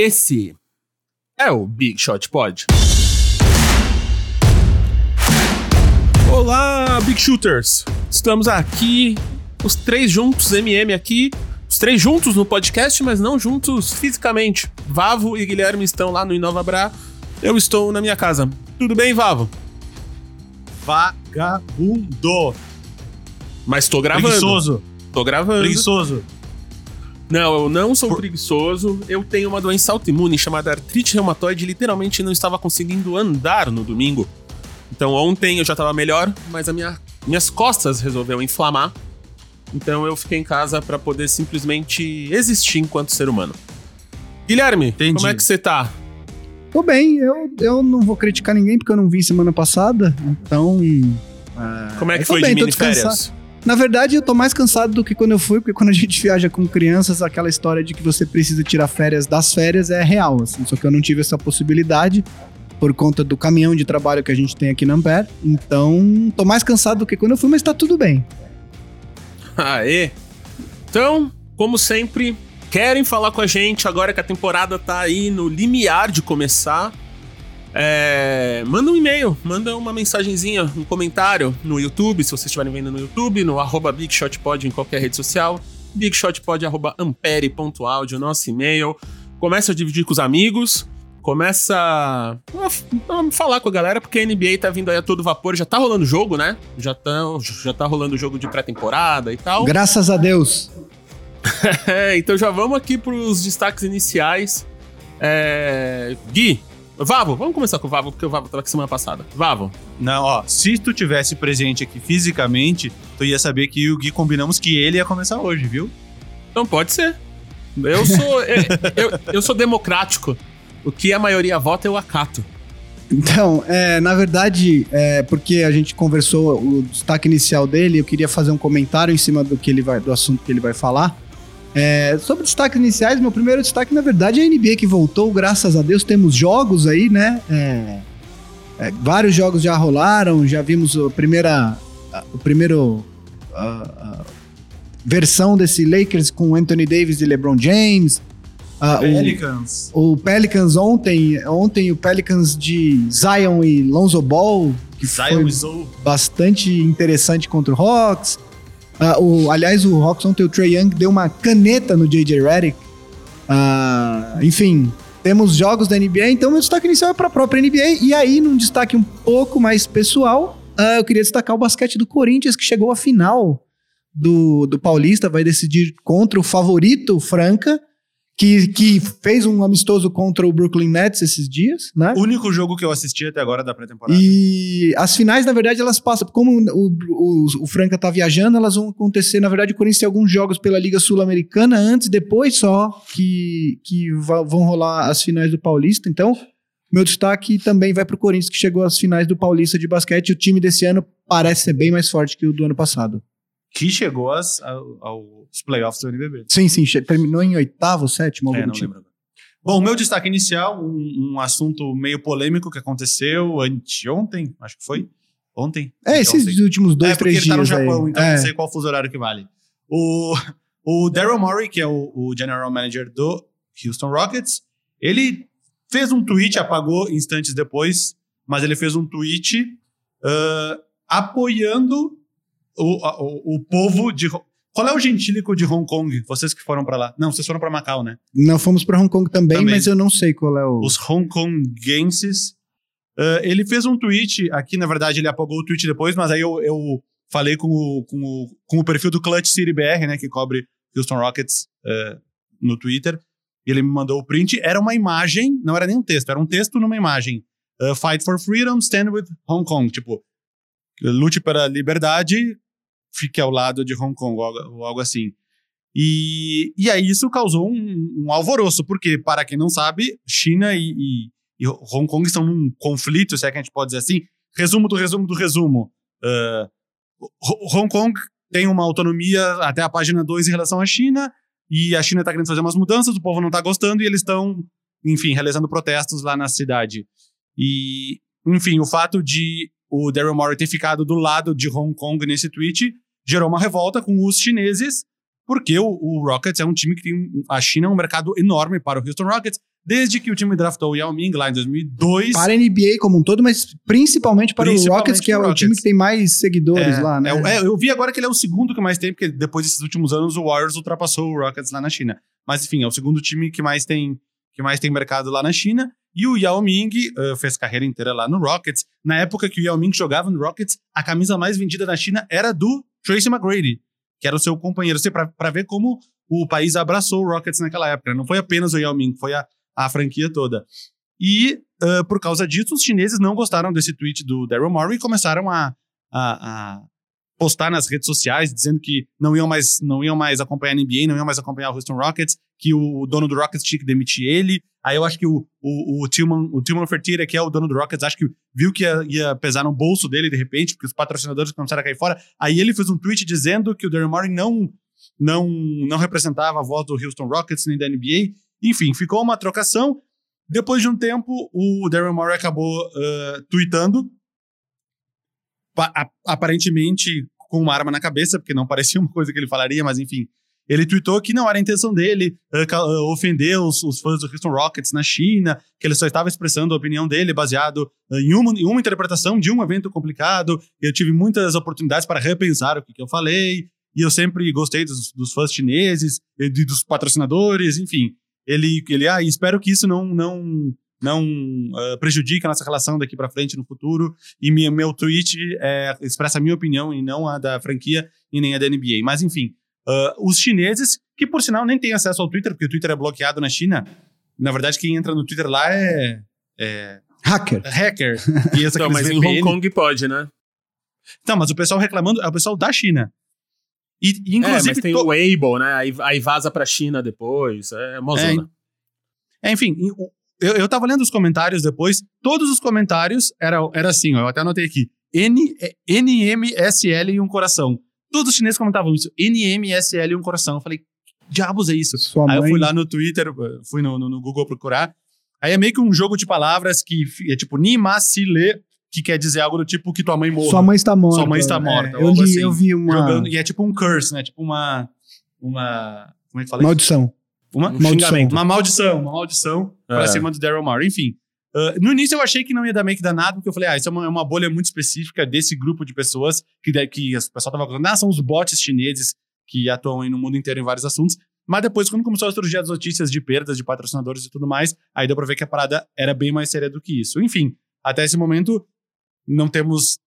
Esse é o Big Shot Pod. Olá, Big Shooters! Estamos aqui, os três juntos, MM aqui, os três juntos no podcast, mas não juntos fisicamente. Vavo e Guilherme estão lá no Inova Bra, eu estou na minha casa. Tudo bem, Vavo? Vagabundo. Mas tô gravando. Preguiçoso. Tô gravando. Preguiçoso. Não, eu não sou Por- preguiçoso. Eu tenho uma doença autoimune chamada artrite reumatoide. Literalmente não estava conseguindo andar no domingo. Então ontem eu já tava melhor, mas a minha, minhas costas resolveu inflamar. Então eu fiquei em casa pra poder simplesmente existir enquanto ser humano. Guilherme, Entendi. como é que você tá? Tô bem, eu, eu não vou criticar ninguém porque eu não vim semana passada, então. ah, Como é que tô foi bem, de mini férias? Na verdade, eu tô mais cansado do que quando eu fui, porque quando a gente viaja com crianças, aquela história de que você precisa tirar férias das férias é real, assim. Só que eu não tive essa possibilidade por conta do caminhão de trabalho que a gente tem aqui na Ampere. Então, tô mais cansado do que quando eu fui, mas tá tudo bem. Aê! Então, como sempre, querem falar com a gente agora que a temporada tá aí no limiar de começar? É, manda um e-mail, manda uma mensagenzinha, um comentário no YouTube, se vocês estiverem vendo no YouTube, no arroba BigShotPod em qualquer rede social, bigshotpod.ampere.audio, nosso e-mail. Começa a dividir com os amigos, começa a, a falar com a galera, porque a NBA tá vindo aí a todo vapor, já tá rolando jogo, né? Já tá, já tá rolando jogo de pré-temporada e tal. Graças a Deus. É, então já vamos aqui pros destaques iniciais. É, Gui, Vavo, vamos começar com o Vavo, porque o Vavo tava aqui semana passada. Vavo, Não, ó, se tu tivesse presente aqui fisicamente, tu ia saber que o Gui combinamos que ele ia começar hoje, viu? então pode ser. Eu sou, é, eu, eu sou democrático. O que a maioria vota eu acato. Então, é, na verdade, é, porque a gente conversou o destaque inicial dele, eu queria fazer um comentário em cima do que ele vai, do assunto que ele vai falar. É, sobre destaques iniciais, meu primeiro destaque, na verdade, é a NBA que voltou, graças a Deus, temos jogos aí, né? É, é, vários jogos já rolaram, já vimos a primeira, a- o primeiro a- a versão desse Lakers com Anthony Davis e LeBron James. Ah, o- Pelicans. o Pelicans ontem, ontem o Pelicans de Zion e Lonzo Ball, que Zion foi bastante interessante contra o Hawks. Ah, o, aliás, o Hawks ontem, o Trey Young deu uma caneta no J.J. Redick. Ah, enfim, temos jogos da NBA, então meu destaque inicial é para a própria NBA. E aí, num destaque um pouco mais pessoal, ah, eu queria destacar o basquete do Corinthians, que chegou à final do, do Paulista, vai decidir contra o favorito, Franca, que, que fez um amistoso contra o Brooklyn Nets esses dias, né? O único jogo que eu assisti até agora da pré-temporada. E as finais, na verdade, elas passam. Como o, o, o Franca tá viajando, elas vão acontecer. Na verdade, o Corinthians tem alguns jogos pela Liga Sul-Americana antes, depois só que, que vão rolar as finais do Paulista. Então, meu destaque também vai pro Corinthians, que chegou às finais do Paulista de basquete. O time desse ano parece ser bem mais forte que o do ano passado. Que chegou às- ao- aos playoffs do NBB. Sim, sim, terminou em oitavo, sétimo, algo É, não tipo. lembro agora. Bom, meu destaque inicial, um, um assunto meio polêmico que aconteceu anteontem, acho que foi. Ontem? É, esses Anteontem. últimos dois, é, três ele tá no dias Japão, aí. então É. não sei qual fuso horário que vale. O, o Daryl Morey, que é o, o general manager do Houston Rockets, ele fez um tweet, apagou instantes depois, mas ele fez um tweet ah, apoiando o, o, o povo de... Qual é o gentílico de Hong Kong? Vocês que foram pra lá. Não, vocês foram pra Macau, né? Não fomos pra Hong Kong também, Também. mas eu não sei qual é o. os hongkonguenses. Ah, ele fez um tweet, aqui na verdade ele apagou o tweet depois, mas aí eu, eu falei com o, com, o, com o perfil do Clutch City BR, né, que cobre Houston Rockets ah, no Twitter, e ele me mandou o print. Era uma imagem, não era nem um texto, era um texto numa imagem. Ah, Fight for freedom, stand with Hong Kong. Tipo, lute para a liberdade, fique ao lado de Hong Kong, ou algo, assim. E, e aí isso causou um, um alvoroço, porque, para quem não sabe, China e, e- e Hong Kong estão num conflito, se é que a gente pode dizer assim. Resumo do resumo do resumo. Ho- Hong Kong tem uma autonomia até a página 2 em relação à China, e a China está querendo fazer umas mudanças, o povo não está gostando, e eles estão, enfim, realizando protestos lá na cidade. E, enfim, o fato de o Daryl Morey ter ficado do lado de Hong Kong nesse tweet gerou uma revolta com os chineses, porque o, o Rockets é um time que tem. A China é um mercado enorme para o Houston Rockets. Desde que o time draftou o Yao Ming lá em 2002. Para a NBA como um todo, mas principalmente para Principalmente o Rockets, que é o time Rockets. que tem mais seguidores É, lá, né? é é, eu vi agora que ele é o segundo que mais tem, porque depois desses últimos anos o Warriors ultrapassou o Rockets lá na China. Mas enfim, é o segundo time que mais tem, que mais tem mercado lá na China. E o Yao Ming eh, fez carreira inteira lá no Rockets. Na época que o Yao Ming jogava no Rockets, a camisa mais vendida na China era do Tracy McGrady, que era o seu companheiro. Você, pra ver como o país abraçou o Rockets naquela época. Não foi apenas o Yao Ming, foi a, a franquia toda. E eh, por causa disso, os chineses não gostaram desse tweet do Daryl Morey e começaram a, a, a postar nas redes sociais dizendo que não iam mais não iam mais acompanhar a NBA, não iam mais acompanhar o Houston Rockets, que o dono do Rockets tinha que demitir ele. Aí eu acho que o, o, o Tillman, o Tillman Fertitta, que é o dono do Rockets, acho que viu que ia, ia pesar no bolso dele de repente, porque os patrocinadores começaram a cair fora. Aí ele fez um tweet dizendo que o Daryl Morey não, não, não representava a voz do Houston Rockets nem da NBA. Enfim, ficou uma trocação. Depois de um tempo, o Daryl Morey acabou uh, tweetando aparentemente com uma arma na cabeça, porque não parecia uma coisa que ele falaria, mas enfim. Ele tweetou que não era a intenção dele uh, ofender os, os fãs do Houston Rockets na China, que ele só estava expressando a opinião dele baseado uh, em uma, em uma interpretação de um evento complicado. Eu tive muitas oportunidades para repensar o que, que eu falei, e eu sempre gostei dos, dos fãs chineses, e dos patrocinadores, enfim. Ele, ele ah, espero que isso não, não, não uh, prejudique a nossa relação daqui para frente no futuro. E minha, meu tweet é, expressa a minha opinião e não a da franquia e nem a da NBA. Mas enfim, uh, os chineses, que por sinal nem têm acesso ao Twitter, porque o Twitter é bloqueado na China. Na verdade, quem entra no Twitter lá é, é Hacker. hacker. E essa Então, mas em Hong Kong pode, né? Não, mas o pessoal reclamando é o pessoal da China. E, e, é, inclusive. mas tem to- o Weibo, né? Aí, aí vaza pra China depois. É mó É, zona. É, enfim, eu, eu tava lendo os comentários depois, todos os comentários era, era assim, ó, eu até anotei aqui, N, é, NMSL e um coração. Todos os chineses comentavam isso, NMSL e um coração. Eu falei, que diabos é isso? Sua Aí eu mãe- fui lá no Twitter, fui no, no- no Google procurar, aí é meio que um jogo de palavras que é tipo Nimasile, que quer dizer algo do tipo que tua mãe morra. Sua mãe está morta. Sua mãe está morta, É, eu, li, assim. eu vi uma Jogando, e é tipo um curse, né? Tipo uma... uma como é que fala isso? maldição. Uma, Um xingamento. uma maldição, uma maldição pra É. cima do Daryl Morey. Enfim, ah, no início eu achei que não ia dar que danado, porque eu falei, ah, isso é uma, é uma bolha muito específica desse grupo de pessoas que, que o pessoal tava falando, ah, são os bots chineses que atuam aí no mundo inteiro em vários assuntos. Mas depois, quando começou a surgir as notícias de perdas de patrocinadores e tudo mais, aí deu pra ver que a parada era bem mais séria do que isso. Enfim, até esse momento, não temos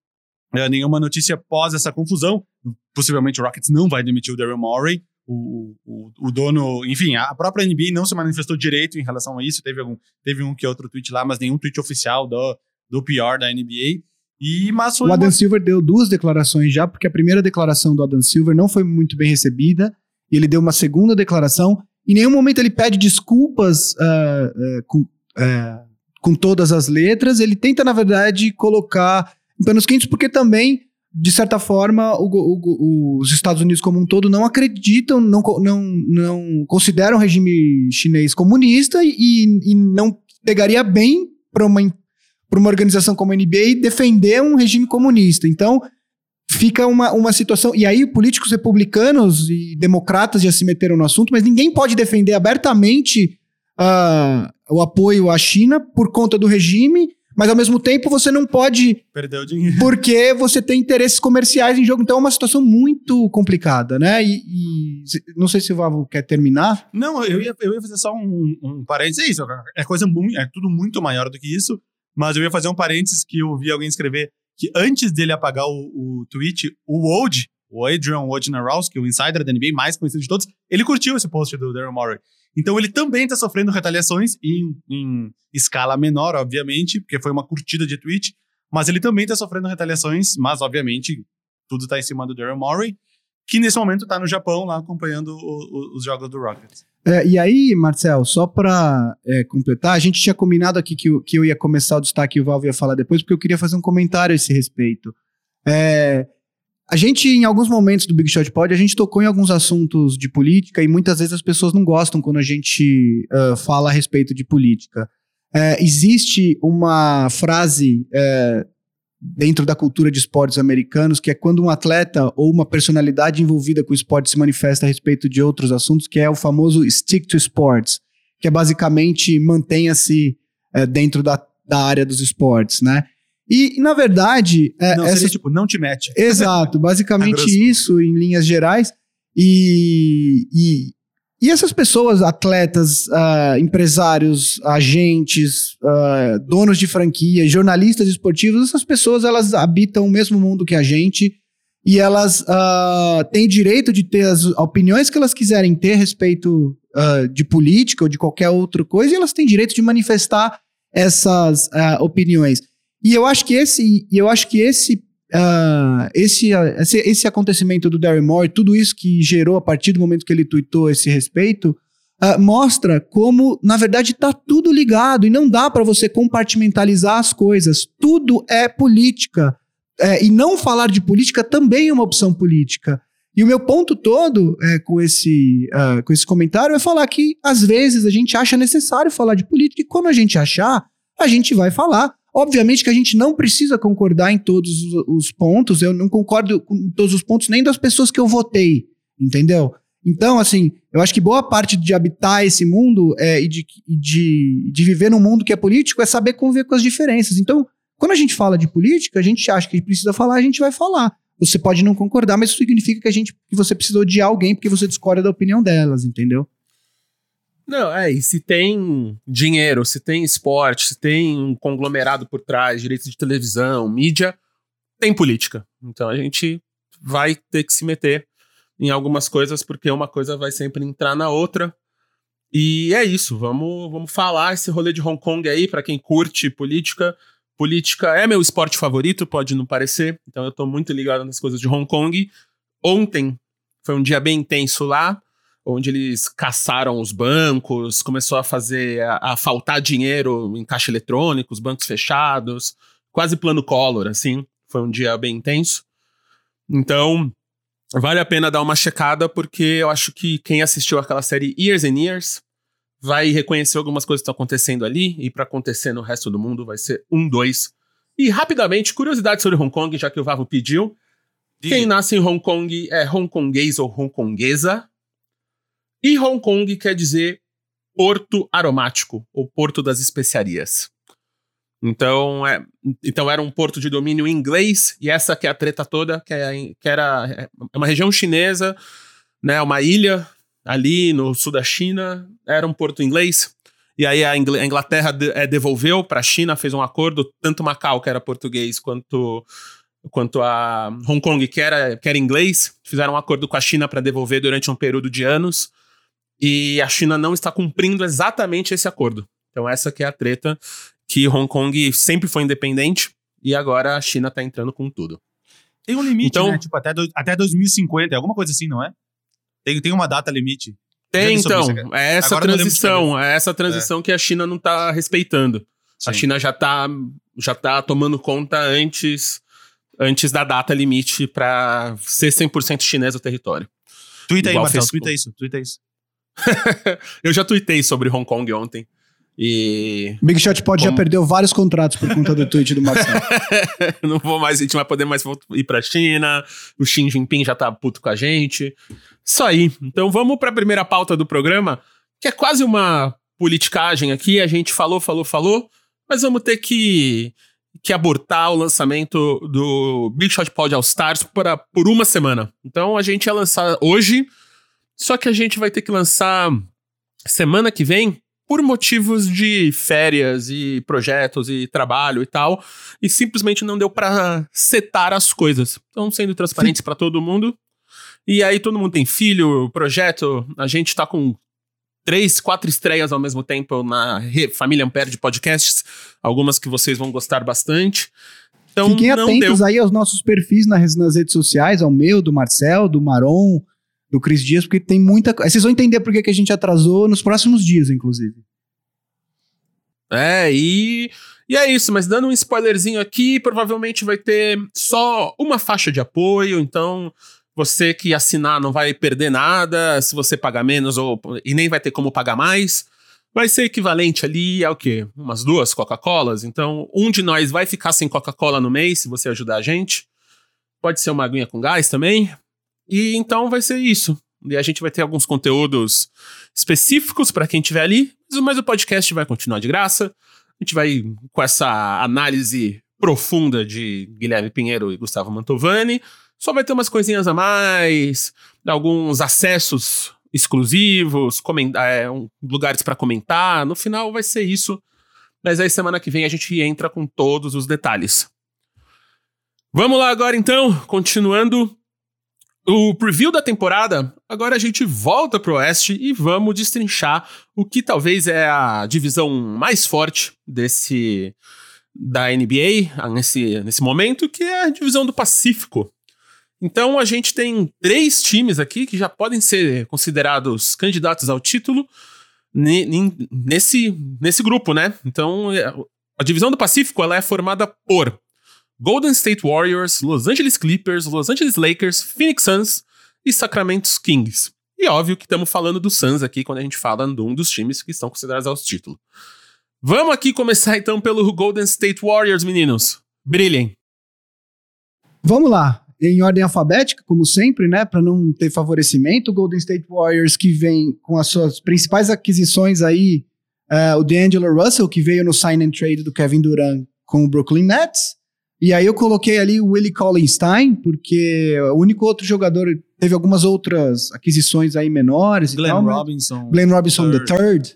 eh, nenhuma notícia pós essa confusão. Possivelmente o Rockets não vai demitir o Daryl Morey. O, o, o dono, enfim, a própria NBA não se manifestou direito em relação a isso. Teve, algum, teve um que outro tweet lá, mas nenhum tweet oficial do, do PR da NBA. E, mas O uma- Adam Silver deu duas declarações já, porque a primeira declaração do Adam Silver não foi muito bem recebida, e ele deu uma segunda declaração. Em nenhum momento ele pede desculpas ah, ah, com, ah, com todas as letras, ele tenta, na verdade, colocar em panos quentes, porque também, de certa forma, o o os Estados Unidos como um todo não acreditam, não, não, não consideram o regime chinês comunista e, e não pegaria bem para uma uma organização como a NBA defender um regime comunista. Então, fica uma, uma situação. E aí, políticos republicanos e democratas já se meteram no assunto, mas ninguém pode defender abertamente ah, o apoio à China por conta do regime, mas ao mesmo tempo você não pode, perdeu dinheiro. porque você tem interesses comerciais em jogo. Então é uma situação muito complicada, né? E, e não sei se o Vavo quer terminar. Não, eu ia, eu ia fazer só um, um parênteses. É isso, é coisa muito, é tudo muito maior do que isso. Mas eu ia fazer um parênteses que eu vi alguém escrever que antes dele apagar o, o tweet, o Woj, o Adrian Wojnarowski, o insider da NBA mais conhecido de todos, ele curtiu esse post do Daryl Morey. Então ele também está sofrendo retaliações em, em escala menor, obviamente, porque foi uma curtida de tweet, mas ele também está sofrendo retaliações, mas obviamente tudo está em cima do Daryl Morey, que nesse momento está no Japão lá acompanhando o- o- os jogos do Rockets. É, e aí, Marcel, só para completar, a gente tinha combinado aqui que, que eu ia começar o destaque e o Valvo ia falar depois, porque eu queria fazer um comentário a esse respeito. É, a gente, em alguns momentos do Big Shot Pod, a gente tocou em alguns assuntos de política e muitas vezes as pessoas não gostam quando a gente ah, fala a respeito de política. É, existe uma frase é, dentro da cultura de esportes americanos, que é quando um atleta ou uma personalidade envolvida com o esporte se manifesta a respeito de outros assuntos, que é o famoso stick to sports, que é basicamente mantenha-se dentro da, da área dos esportes, né? E, na verdade... É, não, essa... seria, tipo, não te mete. Exato, basicamente isso, em linhas gerais. E, e, e essas pessoas, atletas, uh, empresários, agentes, uh, donos de franquia, jornalistas esportivos, essas pessoas elas habitam o mesmo mundo que a gente e elas uh, têm direito de ter as opiniões que elas quiserem ter a respeito de política ou de qualquer outra coisa e elas têm direito de manifestar essas opiniões. E eu acho que esse, eu acho que esse Uh, esse, esse, esse, acontecimento do Darren Moore, tudo isso que gerou a partir do momento que ele tweetou esse respeito, uh, mostra como, na verdade, está tudo ligado e não dá para você compartimentalizar as coisas. Tudo é política. É, e não falar de política também é uma opção política. E o meu ponto todo é, com, esse, uh, com esse comentário é falar que, às vezes, a gente acha necessário falar de política, e quando a gente achar, a gente vai falar. Obviamente que a gente não precisa concordar em todos os pontos, eu não concordo com todos os pontos nem das pessoas que eu votei, entendeu? Então, assim, eu acho que boa parte de habitar esse mundo é, e de, de, de viver num mundo que é político é saber conviver com as diferenças. Então, quando a gente fala de política, a gente acha que precisa falar, a gente vai falar. Você pode não concordar, mas isso significa que a gente que você precisa odiar alguém porque você discorda da opinião delas, entendeu? Não, é, e se tem dinheiro, se tem esporte, se tem um conglomerado por trás, direitos de televisão, mídia, tem política. Então a gente vai ter que se meter em algumas coisas, porque uma coisa vai sempre entrar na outra. E é isso, vamos, vamos falar esse rolê de Hong Kong aí, para quem curte política. Política é meu esporte favorito, pode não parecer, então eu tô muito ligado nas coisas de Hong Kong. Ontem foi um dia bem intenso lá onde eles caçaram os bancos, começou a fazer a, a, faltar dinheiro em caixa eletrônico, os bancos fechados, quase plano Collor, assim. Foi um dia bem intenso. Então, vale a pena dar uma checada, porque eu acho que quem assistiu aquela série Years and Years vai reconhecer algumas coisas que estão acontecendo ali, e para acontecer no resto do mundo vai ser um, dois. E rapidamente, curiosidade sobre Hong Kong, já que o Vavo pediu. Quem nasce em Hong Kong é hongkonguês ou hongkonguesa, e Hong Kong quer dizer porto aromático, ou porto das especiarias. Então, é, então era um porto de domínio inglês, e essa que é a treta toda, que, é, que era é uma região chinesa, né, uma ilha ali no sul da China, era um porto inglês. E aí a Inglaterra é, devolveu para a China, fez um acordo, tanto Macau, que era português, quanto, quanto a Hong Kong, que era, que era inglês, fizeram um acordo com a China para devolver durante um período de anos. E a China não está cumprindo exatamente esse acordo. Então essa que é a treta que Hong Kong sempre foi independente e agora a China está entrando com tudo. Tem um limite, então, né? Tipo, até, do, até 2050, é alguma coisa assim, não é? Tem, tem uma data limite. Tem, então. É essa agora transição. É essa transição é. que a China não está respeitando. Sim. A China já está já tá tomando conta antes, antes da data limite para ser 100% chinês o território. Twitter aí, Marcelo, twitta isso, twitta isso. eu já tuitei sobre Hong Kong ontem. E. Big Shot pode como... já perdeu vários contratos por conta do tweet do Marcelo. não vou mais, a gente vai poder mais ir pra China. O Xi Jinping já tá puto com a gente. Isso aí. Então vamos pra primeira pauta do programa, que é quase uma politicagem aqui. A gente falou, falou, falou, mas vamos ter que, que abortar o lançamento do Big Shot Pod All Stars por, por uma semana. Então a gente ia lançar hoje só que a gente vai ter que lançar semana que vem por motivos de férias e projetos e trabalho e tal, e simplesmente não deu para setar as coisas. Então, sendo transparentes para todo mundo. E aí todo mundo tem filho, projeto, a gente tá com três, quatro estreias ao mesmo tempo na Família Ampere de podcasts, algumas que vocês vão gostar bastante. Então, Fiquem atentos deu. aí aos nossos perfis nas, nas redes sociais, ao meu, do Marcel, do Maron, do Cris Dias, porque tem muita coisa. Vocês vão entender por que, a gente atrasou nos próximos dias, inclusive. É, e, e é isso, mas dando um spoilerzinho aqui, provavelmente vai ter só uma faixa de apoio, então você que assinar não vai perder nada se você pagar menos ou, e nem vai ter como pagar mais. vai ser equivalente ali a o quê? Umas duas Coca-Colas. Então, um de nós vai ficar sem Coca-Cola no mês, se você ajudar a gente. Pode ser uma aguinha com gás também. E então vai ser isso. E a gente vai ter alguns conteúdos específicos para quem estiver ali, mas o podcast vai continuar de graça. A gente vai com essa análise profunda de Guilherme Pinheiro e Gustavo Mantovani. Só vai ter umas coisinhas a mais, alguns acessos exclusivos, é, um, lugares para comentar. No final vai ser isso. Mas aí semana que vem a gente entra com todos os detalhes. Vamos lá agora então, continuando o preview da temporada. Agora a gente volta pro Oeste e vamos destrinchar o que talvez é a divisão mais forte desse da NBA nesse, nesse momento, que é a divisão do Pacífico. Então a gente tem três times aqui que já podem ser considerados candidatos ao título nesse, nesse grupo, né? Então é, a divisão do Pacífico ela é formada por Golden State Warriors, Los Angeles Clippers, Los Angeles Lakers, Phoenix Suns e Sacramento Kings. E óbvio que estamos falando do Suns aqui quando a gente fala de um dos times que estão considerados ao título. Vamos aqui começar então pelo Golden State Warriors, meninos. Brilhem. Vamos lá em ordem alfabética, como sempre, né, para não ter favorecimento. O Golden State Warriors que vem com as suas principais aquisições aí, uh, o D'Angelo Russell que veio no sign and trade do Kevin Durant com o Brooklyn Nets. E aí eu coloquei ali o Willie Collinstein, porque o único outro jogador teve algumas outras aquisições aí menores. Glenn tal, Robinson. Glenn Robinson the third.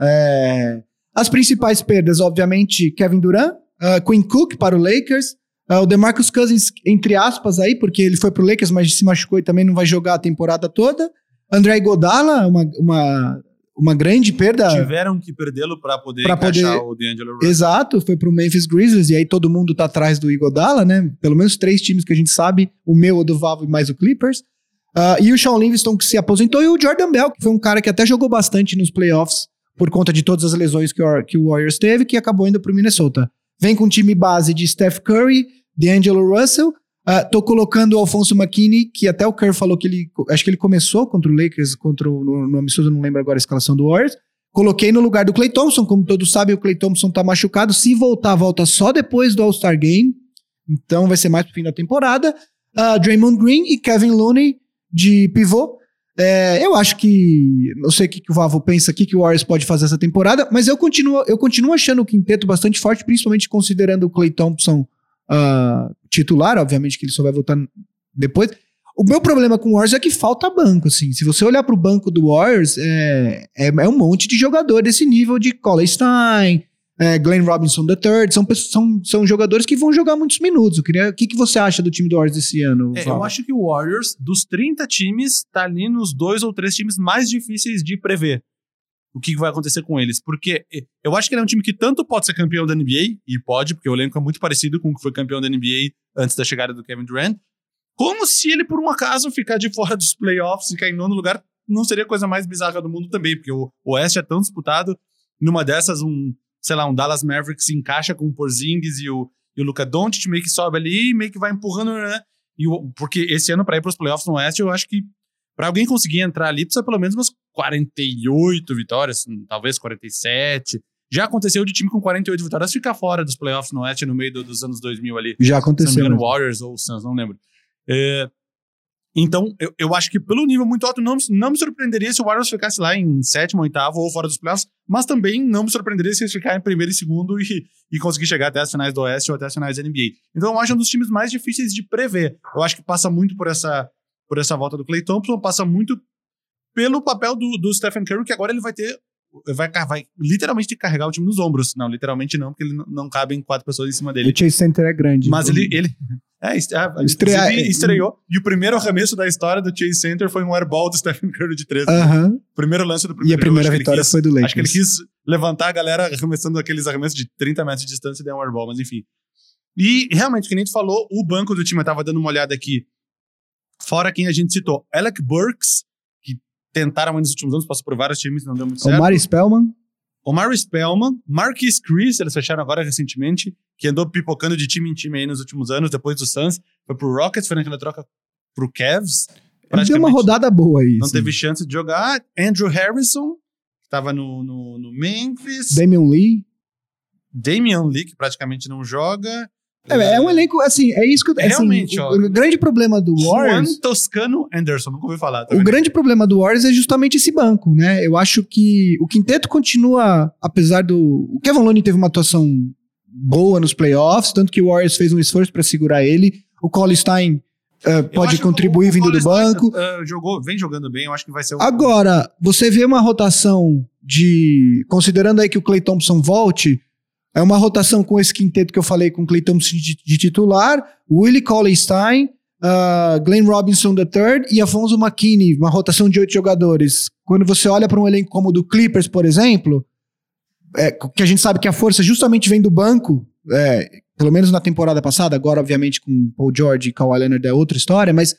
É, as principais perdas, obviamente, Kevin Durant, uh, Quinn Cook para o Lakers, Uh, o DeMarcus Cousins, entre aspas, aí, porque ele foi pro Lakers, mas se machucou e também não vai jogar a temporada toda. André Godala, uma, uma, uma grande perda. Tiveram que perdê-lo para poder pra poder... o D'Angelo Russell. Exato, foi pro Memphis Grizzlies, e aí todo mundo tá atrás do Igodala, né? Pelo menos três times que a gente sabe, o meu, o do Vavo e mais o Clippers. Uh, e o Sean Livingston que se aposentou, e o Jordan Bell, que foi um cara que até jogou bastante nos playoffs, por conta de todas as lesões que o, que o Warriors teve, que acabou indo pro Minnesota. Vem com time base de Steph Curry, D'Angelo Russell. Uh, tô colocando o Alfonso McKinney, que até o Kerr falou que ele. Acho que ele começou contra o Lakers, contra o, no, no absurdo, não lembro agora a escalação do Warriors. Coloquei no lugar do Clay Thompson, como todos sabem, o Clay Thompson tá machucado. Se voltar, volta só depois do All-Star Game. Então vai ser mais pro fim da temporada. Uh, Draymond Green e Kevin Looney de pivô. É, eu acho que. Não sei o que, que o Vavo pensa aqui que o Warriors pode fazer essa temporada, mas eu continuo, eu continuo achando o quinteto bastante forte, principalmente considerando o Clay Thompson uh, titular, obviamente que ele só vai voltar depois. O meu problema com o Warriors é que falta banco, assim. Se você olhar para o banco do Warriors, é, é, é, um monte de jogador desse nível de Colin Stein, é, Glenn Robinson III, são, são, são jogadores que vão jogar muitos minutos. Eu queria, o que, que você acha do time do Warriors esse ano? É, eu acho que o Warriors, dos 30 times, tá ali nos dois ou três times mais difíceis de prever o que vai acontecer com eles. Porque eu acho que ele é um time que tanto pode ser campeão da NBA, e pode, porque o elenco é muito parecido com o que foi campeão da NBA antes da chegada do Kevin Durant, como se ele, por um acaso, ficar de fora dos playoffs e cair em nono lugar, não seria a coisa mais bizarra do mundo também, porque o Oeste é tão disputado, numa dessas, um, sei lá, um Dallas Mavericks se encaixa com o Porzingis e o, e o Luca Doncic meio que sobe ali, meio que vai empurrando, né? E o, porque esse ano, para ir para os playoffs no Oeste, eu acho que para alguém conseguir entrar ali, precisa pelo menos umas 48 vitórias, talvez 47. Já aconteceu de time com 48 vitórias ficar fora dos playoffs no Oeste no meio do, dos anos 2000 ali. Já aconteceu. Se não me engano, Warriors ou Suns, não lembro. É, então, eu, eu acho que pelo nível muito alto, não, não me surpreenderia se o Warriors ficasse lá em sétimo, oitavo ou fora dos playoffs, mas também não me surpreenderia se eles ficarem em primeiro e segundo e, e conseguir chegar até as finais do Oeste ou até as finais da NBA. Então, eu acho um dos times mais difíceis de prever. Eu acho que passa muito por essa por essa volta do Clay Thompson, passa muito pelo papel do, do Stephen Curry, que agora ele vai ter. Vai, vai literalmente carregar o time nos ombros. Não, literalmente não, porque ele não, não cabem quatro pessoas em cima dele. O Chase Center é grande. Mas ele. ele é, é Estreia, estreou. E o primeiro arremesso da história do Chase Center foi um airball do Stephen Curry de 13. Uh -huh. Primeiro lance do primeiro E a primeira vitória quis, foi do Lakers. Acho que ele quis levantar a galera arremessando aqueles arremessos de 30 metros de distância e deu um airball, mas enfim. E realmente, que nem tu falou, o banco do time, eu tava dando uma olhada aqui. Fora quem a gente citou, Alec Burks, que tentaram nos últimos anos, passou por vários times, não deu muito certo. Omar Spellman. Omar Spellman, Marquis Chris, eles fecharam agora recentemente, que andou pipocando de time em time aí nos últimos anos, depois do Suns, foi pro Rockets, foi naquela troca pro Cavs. Ele deu uma rodada boa aí. Não sim. teve chance de jogar. Andrew Harrison, que tava no, no, no Memphis. Damian Lee. Damian Lee, que praticamente não joga. É, é um elenco, assim, é isso que eu... Assim, realmente, o, ó. o grande problema do Warriors... Juan Toscano Anderson, nunca ouvi falar. tá O grande problema do Warriors é justamente esse banco, né? Eu acho que o quinteto continua, apesar do. O Kevin Looney teve uma atuação boa nos playoffs, tanto que o Warriors fez um esforço para segurar ele. O Cole Stein Eu pode contribuir o- o vindo do banco. ah, jogou, vem jogando bem, eu acho que vai ser o. Agora, você vê uma rotação de. Considerando aí que o Clay Thompson volte, é uma rotação com esse quinteto que eu falei com o Clay Thompson de, de titular, Willie Cauley Stein, ah, Glenn Robinson III e Afonso McKinney, uma rotação de oito jogadores. Quando você olha para um elenco como o do Clippers, por exemplo, é, que a gente sabe que a força justamente vem do banco, é, pelo menos na temporada passada, agora, obviamente, com Paul George e Kawhi Leonard é outra história, mas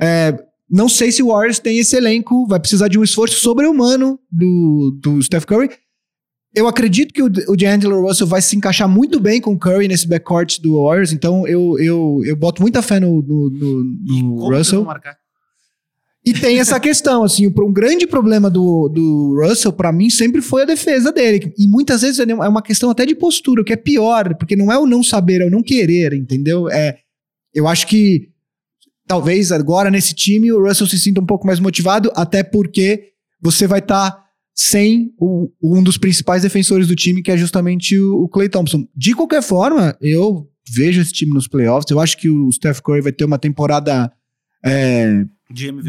é, não sei se o Warriors tem esse elenco, vai precisar de um esforço sobre-humano do, do Steph Curry. Eu acredito que o, o D'Angelo Russell vai se encaixar muito bem com o Curry nesse backcourt do Warriors, então eu, eu, eu boto muita fé no, no, no- no Russell. E tem essa questão, assim, um grande problema do, do Russell, pra mim, sempre foi a defesa dele. E muitas vezes é uma questão até de postura, o que é pior, porque não é o não saber, é o não querer, entendeu? É, eu acho que talvez agora nesse time o Russell se sinta um pouco mais motivado, até porque você vai estar sem o- um dos principais defensores do time, que é justamente o, o Clay Thompson. De qualquer forma, eu vejo esse time nos playoffs, eu acho que o Steph Curry vai ter uma temporada é,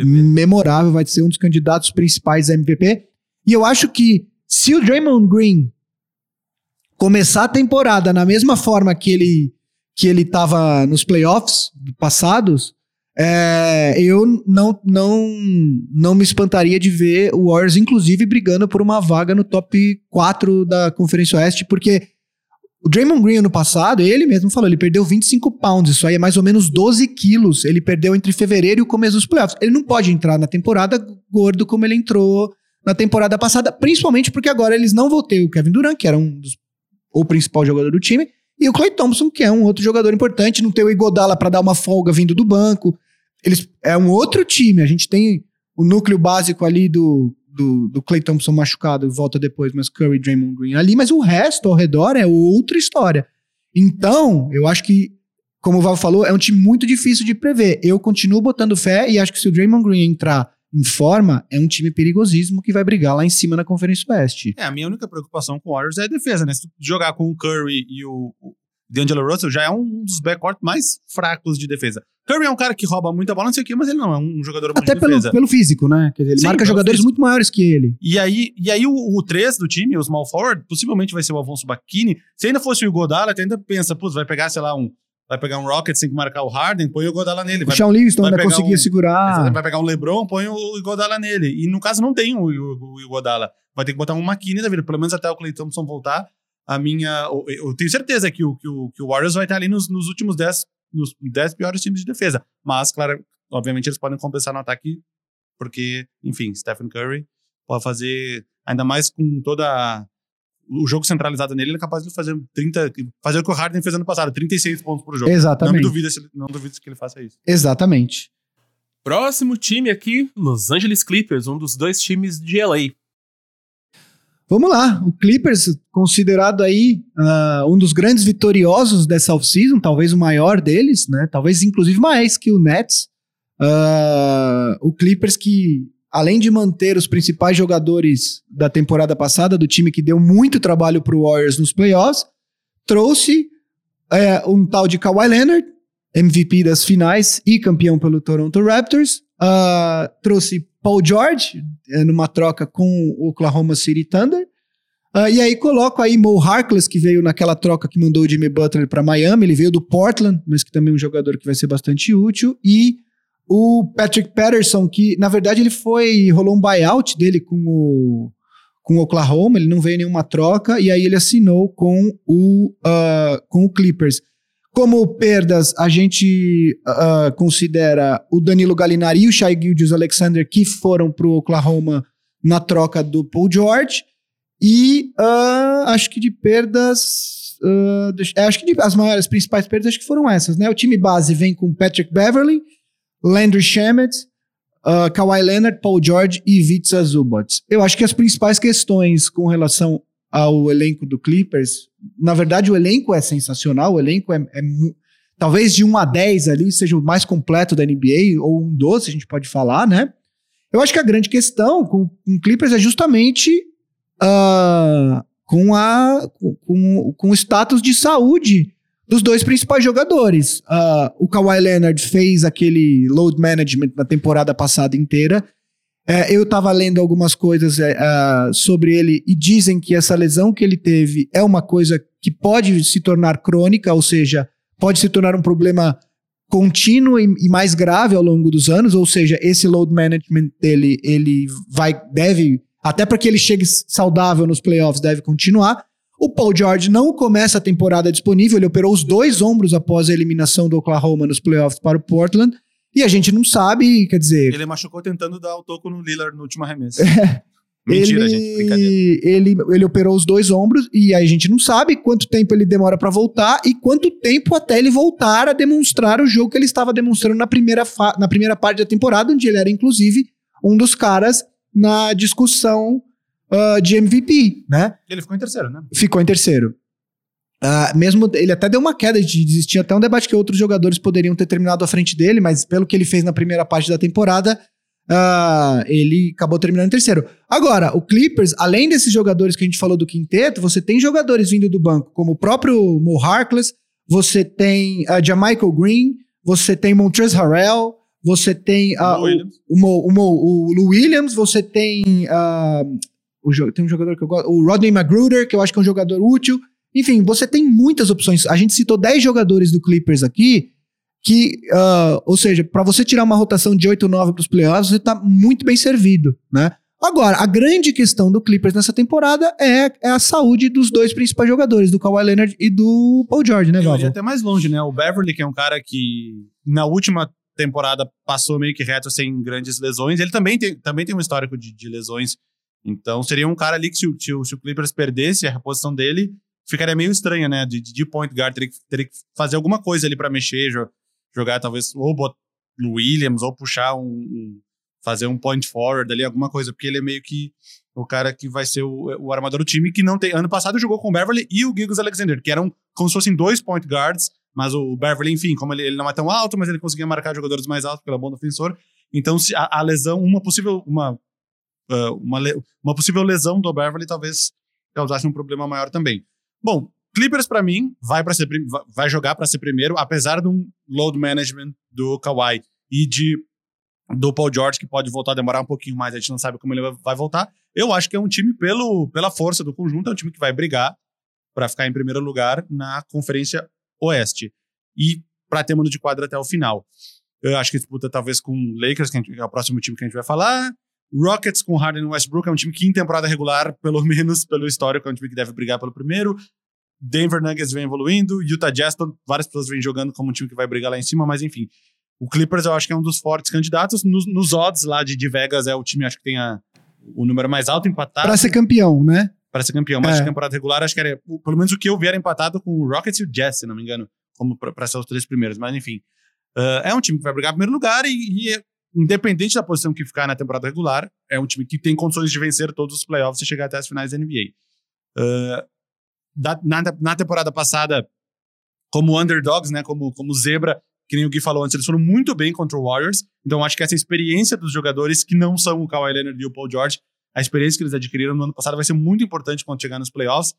memorável, vai ser um dos candidatos principais a MVP. E eu acho que se o Draymond Green começar a temporada na mesma forma que ele que ele estava nos playoffs passados, é, eu não, não, não me espantaria de ver o Warriors, inclusive, brigando por uma vaga no top 4 da Conferência Oeste, porque o Draymond Green ano passado, ele mesmo falou, ele perdeu 25 pounds, isso aí é mais ou menos 12 quilos. Ele perdeu entre fevereiro e o começo dos playoffs. Ele não pode entrar na temporada gordo como ele entrou na temporada passada, principalmente porque agora eles não vão ter o Kevin Durant, que era um dos, o principal jogador do time, e o Clay Thompson, que é um outro jogador importante, não tem o Igodala para dar uma folga vindo do banco. Eles é um outro time, a gente tem o núcleo básico ali do do, do Clay Thompson machucado volta depois, mas Curry, Draymond Green ali, mas o resto ao redor é outra história. Então, eu acho que, como o Val falou, é um time muito difícil de prever. Eu continuo botando fé e acho que se o Draymond Green entrar em forma, é um time perigosíssimo que vai brigar lá em cima na Conferência Oeste. É, a minha única preocupação com o Warriors é a defesa, né? Se tu jogar com o Curry e o D'Angelo Russell, já é um dos backcourt mais fracos de defesa. Curry é um cara que rouba muita bola, não sei o quê, mas ele não é um jogador bom Até de pelo, defesa. pelo físico, né? Quer dizer, ele Sim, marca jogadores físico. muito maiores que ele. E aí, e aí o, o 3 do time, o small forward, possivelmente vai ser o Alfonso Bacchini. Se ainda fosse o Godala, tu ainda pensa, putz, vai pegar, sei lá, um... Vai pegar um Rockets, tem que marcar o Harden, põe o Godala nele. O Sean Livingston ainda conseguia um- segurar. vai pegar um LeBron, põe o Godala nele. E no caso não tem o, o, o Godala. Vai ter que botar um McKinney da vida, pelo menos até o Clay Thompson voltar. A minha... Eu, eu tenho certeza que o, que o, que o Warriors vai estar ali nos, nos últimos 10 nos 10 piores times de defesa. Mas, claro, obviamente eles podem compensar no ataque porque, enfim, Stephen Curry pode fazer, ainda mais com toda a- o jogo centralizado nele, ele é capaz de fazer 30, fazer o que o Harden fez ano passado, 36 pontos por jogo. Não me Exatamente. duvida se ele, não duvido que ele faça isso. Exatamente. Próximo time aqui, Los Angeles Clippers, um dos dois times de LA. Vamos lá, o Clippers, considerado aí ah, um dos grandes vitoriosos dessa off-season, talvez o maior deles, né? Talvez inclusive mais que o Nets. Ah, o Clippers que, além de manter os principais jogadores da temporada passada, do time que deu muito trabalho para o Warriors nos playoffs, trouxe é, um tal de Kawhi Leonard, MVP das finais e campeão pelo Toronto Raptors. Ah, trouxe Paul George eh, numa troca com o Oklahoma City Thunder. Ah, e aí coloco aí Mo Harkless, que veio naquela troca que mandou o Jimmy Butler para Miami. Ele veio do Portland, mas que também é um jogador que vai ser bastante útil. E o Patrick Patterson, que na verdade ele foi. rolou um buyout dele com o, com o Oklahoma, ele não veio nenhuma troca, e aí ele assinou com o, ah, com o Clippers. Como perdas, a gente ah, considera o Danilo Gallinari e o Shai Gilgeous Alexander, que foram pro Oklahoma na troca do Paul George. E ah, acho que de perdas. ah, deixa- é, acho que de- as maiores, principais perdas acho que foram essas, né? O time base vem com Patrick Beverly, Landry Shamet, uh, Kawhi Leonard, Paul George e Vitsa Zubac. Eu acho que as principais questões com relação ao elenco do Clippers, na verdade o elenco é sensacional, o elenco é, é talvez de 1 a 10 ali seja o mais completo da NBA, ou um 12 a gente pode falar, né? Eu acho que a grande questão com, Clippers é justamente uh, com, a, com, com o status de saúde dos dois principais jogadores. Uh, o Kawhi Leonard fez aquele load management na temporada passada inteira. Uh, eu estava lendo algumas coisas uh, sobre ele e dizem que essa lesão que ele teve é uma coisa que pode se tornar crônica, ou seja, pode se tornar um problema contínuo e, e mais grave ao longo dos anos, ou seja, esse load management dele, ele vai, deve, até para que ele chegue saudável nos playoffs, deve continuar. O Paul George não começa a temporada disponível, ele operou os dois ombros após a eliminação do Oklahoma nos playoffs para o Portland, e a gente não sabe, quer dizer... Ele machucou tentando dar o toco no Lillard no último arremesso. Mentira, ele, gente, brincadeira. Ele, ele operou os dois ombros e aí a gente não sabe quanto tempo ele demora para voltar e quanto tempo até ele voltar a demonstrar o jogo que ele estava demonstrando na primeira, na primeira parte da temporada, onde ele era inclusive um dos caras na discussão uh, de MVP, né? Ele ficou em terceiro, né? Ficou em terceiro. Uh, mesmo ele até deu uma queda de existia até um debate que outros jogadores poderiam ter terminado à frente dele, mas pelo que ele fez na primeira parte da temporada, uh, ele acabou terminando em terceiro. Agora, o Clippers, além desses jogadores que a gente falou do quinteto, você tem jogadores vindo do banco, como o próprio Mo Harkless, você tem uh, Jamichael Green, você tem Montrezl Harrell, você tem uh, o, o, Mo, o, Mo, o Lou Williams, você tem uh, o, tem um jogador que eu gosto, o Rodney Magruder, que eu acho que é um jogador útil. Enfim, você tem muitas opções. A gente citou 10 jogadores do Clippers aqui, que, uh, ou seja, para você tirar uma rotação de 8 ou 9 para os playoffs, você está muito bem servido, né? Agora, a grande questão do Clippers nessa temporada é, é, a saúde dos dois principais jogadores, do Kawhi Leonard e do Paul George, né, Valvo? até mais longe, né? O Beverly, que é um cara que na última temporada passou meio que reto sem grandes lesões, ele também tem, também tem um histórico de, de lesões então seria um cara ali que se se se o Clippers perdesse a reposição dele, ficaria meio estranha, né? De, de point guard, teria que, teria que fazer alguma coisa ali para mexer, jogar talvez ou no Williams, ou puxar um, um, fazer um point forward ali, alguma coisa, porque ele é meio que o cara que vai ser o, o armador do time, que não tem. Ano passado jogou com o Beverly e o Giggles Alexander, que eram como se fossem dois point guards, mas o Beverly, enfim, como ele, ele não é tão alto, mas ele conseguia marcar jogadores mais altos, é bom defensor. Então, se a, a lesão, uma possível, uma uh, uma, uma possível lesão do Beverly talvez causasse um problema maior também. Bom, Clippers para mim vai para ser vai jogar para ser primeiro, apesar de um load management do Kawhi e de do Paul George que pode voltar a demorar um pouquinho mais, a gente não sabe como ele vai voltar. Eu acho que é um time pelo pela força do conjunto, é um time que vai brigar para ficar em primeiro lugar na Conferência Oeste e para ter mano de quadra até o final. Eu acho que disputa talvez com Lakers, que é o próximo time que a gente vai falar, Rockets com Harden e Westbrook é um time que em temporada regular, pelo menos pelo histórico, é um time que deve brigar pelo primeiro. Denver Nuggets vem evoluindo, Utah Jazz, várias pessoas vêm jogando como um time que vai brigar lá em cima, mas enfim. O Clippers eu acho que é um dos fortes candidatos. Nos, nos odds lá de, de Vegas é o time, acho que tem a, o número mais alto empatado. Para ser campeão, né? Para ser campeão, mas é. temporada regular acho que era, pelo menos o que eu vi era empatado com o Rockets e o Jazz, se não me engano, como para ser os três primeiros, mas enfim. Uh, é um time que vai brigar em primeiro lugar e, e independente da posição que ficar na temporada regular, é um time que tem condições de vencer todos os playoffs e chegar até as finais da NBA. Uh, da, na, na, temporada passada, como underdogs, né, como, como zebra, que nem o Gui falou antes, eles foram muito bem contra o Warriors. Então, acho que essa experiência dos jogadores que não são o Kawhi Leonard e o Paul George, a experiência que eles adquiriram no ano passado vai ser muito importante quando chegar nos playoffs.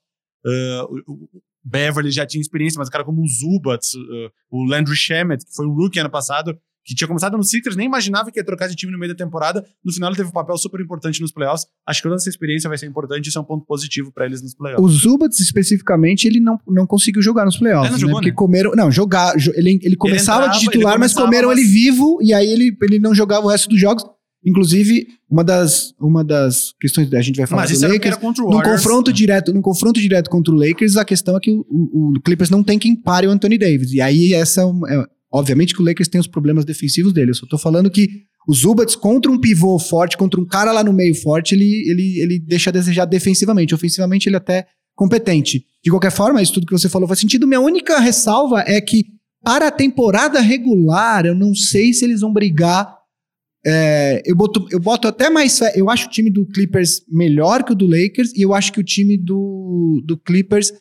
Uh, o Beverly já tinha experiência, mas cara como o Zubats, uh, o Landry Shamet, que foi um rookie ano passado, que tinha começado no Sixers, nem imaginava que ia trocar de time no meio da temporada. No final, ele teve um papel super importante nos playoffs. Acho que toda essa experiência vai ser importante e isso é um ponto positivo para eles nos playoffs. O Zubats, especificamente, ele não, não conseguiu jogar nos playoffs. Ele não né? jogou, Porque né? comeram. Não, jogar. Ele, ele começava ele entrava, de titular, mas comeram mas... ele vivo e aí ele, ele não jogava o resto dos jogos. Inclusive, uma das, uma das questões a gente vai falar Mas do Lakers, no confronto direto, no confronto direto contra o Lakers, a questão é que o, o, o Clippers não tem quem pare o Anthony Davis. E aí essa é, Obviamente que o Lakers tem os problemas defensivos dele. Eu só tô falando que o Zubats contra um pivô forte, contra um cara lá no meio forte, ele, ele, ele deixa a desejar defensivamente. Ofensivamente, ele é até competente. De qualquer forma, isso tudo que você falou faz sentido. Minha única ressalva é que para a temporada regular, eu não sei se eles vão brigar é, eu, boto, eu boto até mais fé. Eu acho o time do Clippers melhor que o do Lakers e eu acho que o time do, do Clippers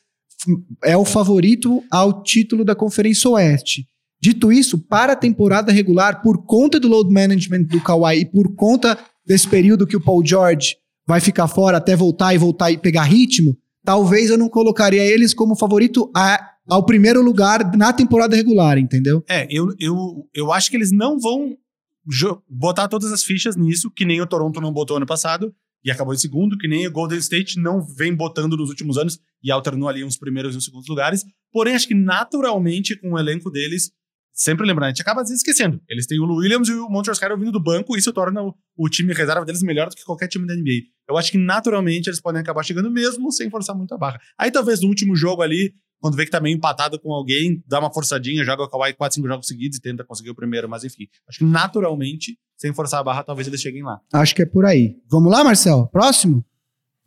é o favorito ao título da Conferência Oeste. Dito isso, para a temporada regular, por conta do load management do Kawhi e por conta desse período que o Paul George vai ficar fora até voltar e voltar e pegar ritmo, talvez eu não colocaria eles como favorito a, ao primeiro lugar na temporada regular, entendeu? É, eu, eu, eu acho que eles não vão botar todas as fichas nisso, que nem o Toronto não botou ano passado e acabou em segundo, que nem o Golden State não vem botando nos últimos anos e alternou ali uns primeiros e uns segundos lugares. Porém, acho que naturalmente, com o elenco deles, sempre lembrando, a gente acaba às vezes esquecendo. Eles têm o Williams e o Montrezl Harrell vindo do banco, e isso torna o, o, time reserva deles melhor do que qualquer time da NBA. Eu acho que naturalmente eles podem acabar chegando mesmo sem forçar muito a barra. Aí talvez no último jogo ali, quando vê que tá meio empatado com alguém, dá uma forçadinha, joga o Kawhi 4, 5 jogos seguidos e tenta conseguir o primeiro, mas enfim. Acho que naturalmente, sem forçar a barra, talvez eles cheguem lá. Acho que é por aí. Vamos lá, Marcel? Próximo?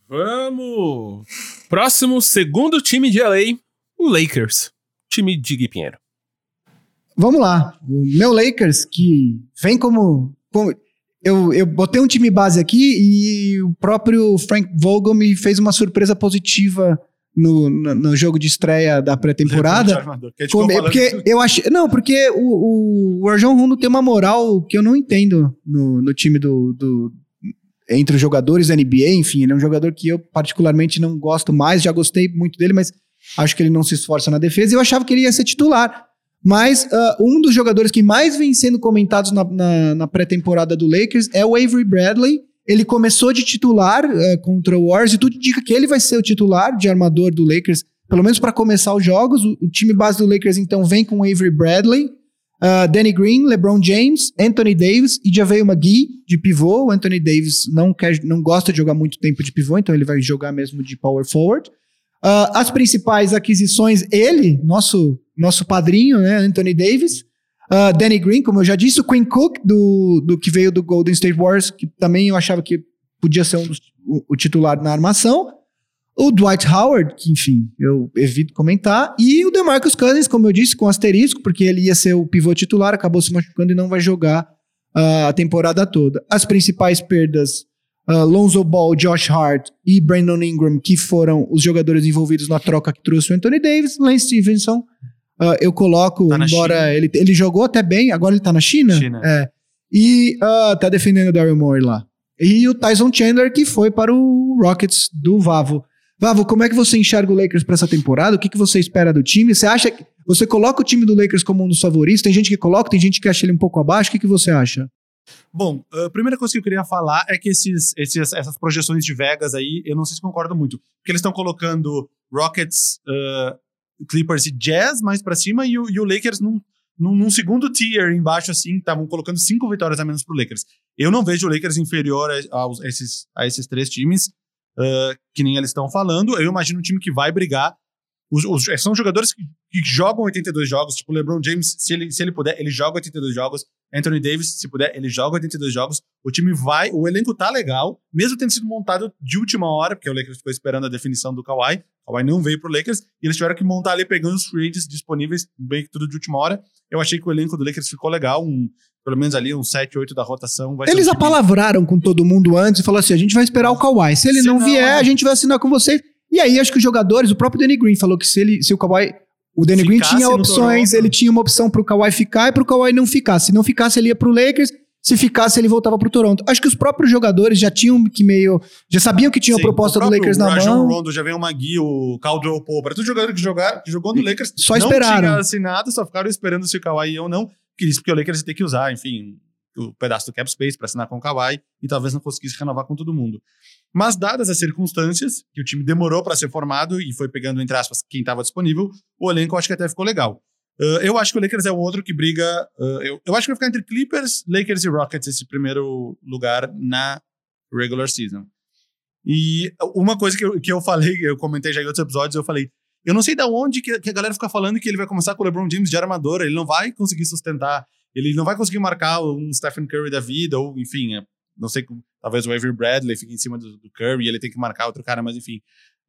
Vamos! Próximo, segundo time de LA, o Lakers. Time de Gui Pinheiro. Vamos lá. O meu Lakers, que vem como. como eu, eu botei um time base aqui e o próprio Frank Vogel me fez uma surpresa positiva no, no, no jogo de estreia da pré-temporada. Porque eu achei. Não, porque o, o, o Arjão Rondo tem uma moral que eu não entendo no, no time do, do, entre os jogadores da NBA, enfim, ele é um jogador que eu particularmente não gosto mais, já gostei muito dele, mas acho que ele não se esforça na defesa e eu achava que ele ia ser titular. Mas uh, um dos jogadores que mais vem sendo comentados na, na, na pré-temporada do Lakers é o Avery Bradley. Ele começou de titular uh, contra o Warriors e tudo indica que ele vai ser o titular de armador do Lakers, pelo menos para começar os jogos. O, o, time base do Lakers então vem com o Avery Bradley, uh, Danny Green, LeBron James, Anthony Davis e Javeio McGee de pivô. O Anthony Davis não, quer, não gosta de jogar muito tempo de pivô, então ele vai jogar mesmo de power forward. Uh, as principais aquisições, ele, nosso, nosso padrinho, né, Anthony Davis, uh, Danny Green, como eu já disse, o Quinn Cook, do, do que veio do Golden State Warriors, que também eu achava que podia ser um o, o, titular na armação, o Dwight Howard, que enfim, eu evito comentar, e o DeMarcus Cousins, como eu disse, com asterisco, porque ele ia ser o pivô titular, acabou se machucando e não vai jogar uh, a temporada toda. As principais perdas uh, Lonzo Ball, Josh Hart e Brandon Ingram, que foram os jogadores envolvidos na troca que trouxe o Anthony Davis, Lance Stevenson, uh, eu coloco, tá embora ele, ele jogou até bem, agora ele tá na China? China. É. E uh, tá defendendo o Daryl Moore lá. E o Tyson Chandler, que foi para o Rockets do Vavo. Vavo, como é que você enxerga o Lakers para essa temporada? O que, que você espera do time? Você acha que você coloca o time do Lakers como um dos favoritos? Tem gente que coloca, tem gente que acha ele um pouco abaixo. O que, que você acha? Bom, a primeira coisa que eu queria falar é que esses, esses, essas projeções de Vegas aí, eu não sei se concordo muito. Porque eles estão colocando Rockets, uh, Clippers e Jazz mais para cima e o, e o Lakers num, num, num, segundo tier embaixo, assim, estavam colocando cinco vitórias a menos pro Lakers. Eu não vejo o Lakers inferior a, a, esses, a esses três times, uh, que nem eles estão falando. Eu imagino um time que vai brigar os, os, são jogadores que, que, jogam 82 jogos, tipo o LeBron James, se ele, se ele puder, ele joga 82 jogos. Anthony Davis, se puder, ele joga 82 jogos. O time vai, o elenco tá legal, mesmo tendo sido montado de última hora, porque o Lakers ficou esperando a definição do Kawhi. O Kawhi não veio pro Lakers, e eles tiveram que montar ali pegando os free disponíveis, bem que tudo de última hora. Eu achei que o elenco do Lakers ficou legal, um, pelo menos ali uns 7, 8 da rotação. eles um apalavraram com todo mundo antes e falaram assim: a gente vai esperar o Kawhi. Se ele se não, não vier, é. a gente vai assinar com você. E aí, acho que os jogadores, o próprio Danny Green falou que se, ele, se o Kawhi. O Danny Green tinha opções, ele tinha uma opção pro Kawhi ficar e pro Kawhi não ficar. Se não ficasse, ele ia pro Lakers. Se ficasse, ele voltava pro Toronto. Acho que os próprios jogadores já tinham que meio. Já sabiam que tinha Sim, a proposta do Lakers na Rajon mão. O Rondo já veio o Magui, o Caldwell Pope. Todos jogadores que, jogaram, que jogou no Lakers. Só esperaram. Não tinha assinado, só ficaram esperando se o Kawhi ia ou não. Porque o Lakers ia ter que usar, enfim, o pedaço do cap space para assinar com o Kawhi e talvez não conseguisse renovar com todo mundo. Mas, dadas as circunstâncias, que o time demorou para ser formado e foi pegando, entre aspas, quem estava disponível, o elenco acho que até ficou legal. Uh, eu acho que o Lakers é o outro que briga. Uh, eu, eu acho que vai ficar entre Clippers, Lakers e Rockets esse primeiro lugar na regular season. E uma coisa que eu, que eu falei, eu comentei já em outros episódios, eu falei. Eu não sei de onde que, que a galera fica falando que ele vai começar com o LeBron James de armador, ele não vai conseguir sustentar, ele não vai conseguir marcar um Stephen Curry da vida, ou enfim, é, não sei, talvez o Avery Bradley fique em cima do, do Curry e ele tem que marcar outro cara, mas enfim.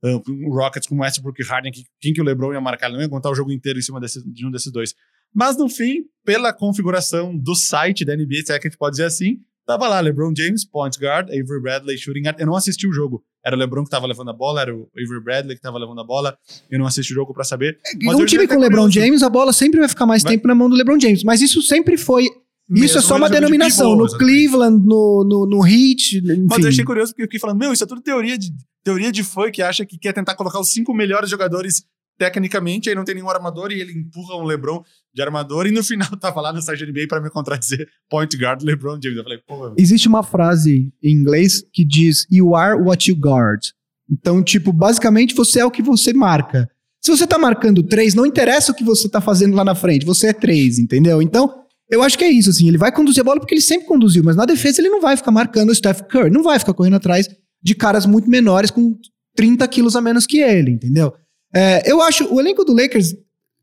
Uh, o Rockets com Westbrook e Harden, que, quem que o LeBron ia marcar? Ele não ia contar o jogo inteiro em cima desse, de um desses dois. Mas no fim, pela configuração do site da NBA, se é que a gente pode dizer assim, Tava lá, LeBron James, point guard, Avery Bradley, shooting guard. Eu não assisti o jogo. Era o LeBron que tava levando a bola, era o Avery Bradley que tava levando a bola. Eu não assisti o jogo pra saber. Mas um time com o LeBron curioso. James, a bola sempre vai ficar mais Vai- tempo na mão do LeBron James. Mas isso sempre foi. Isso é Mesmo só uma jogando de denominação. pivô, no exatamente. Cleveland, no, no, no Heat, enfim. Mas eu achei curioso porque eu fiquei falando, meu, isso é tudo teoria de, teoria de fã que acha que quer tentar colocar os cinco melhores jogadores tecnicamente, aí não tem nenhum armador e ele empurra um LeBron de armador e no final tava lá no site NBA pra me contradizer point guard LeBron James. Eu falei, pô, Existe uma frase em inglês que diz You are what you guard. Então, tipo, basicamente você é o que você marca. Se você tá marcando três, não interessa o que você tá fazendo lá na frente, você é três, entendeu? Então, eu acho que é isso, assim. Ele vai conduzir a bola porque ele sempre conduziu, mas na defesa ele não vai ficar marcando o Steph Curry, não vai ficar correndo atrás de caras muito menores com 30 quilos a menos que ele, entendeu? É, eu acho, o elenco do Lakers,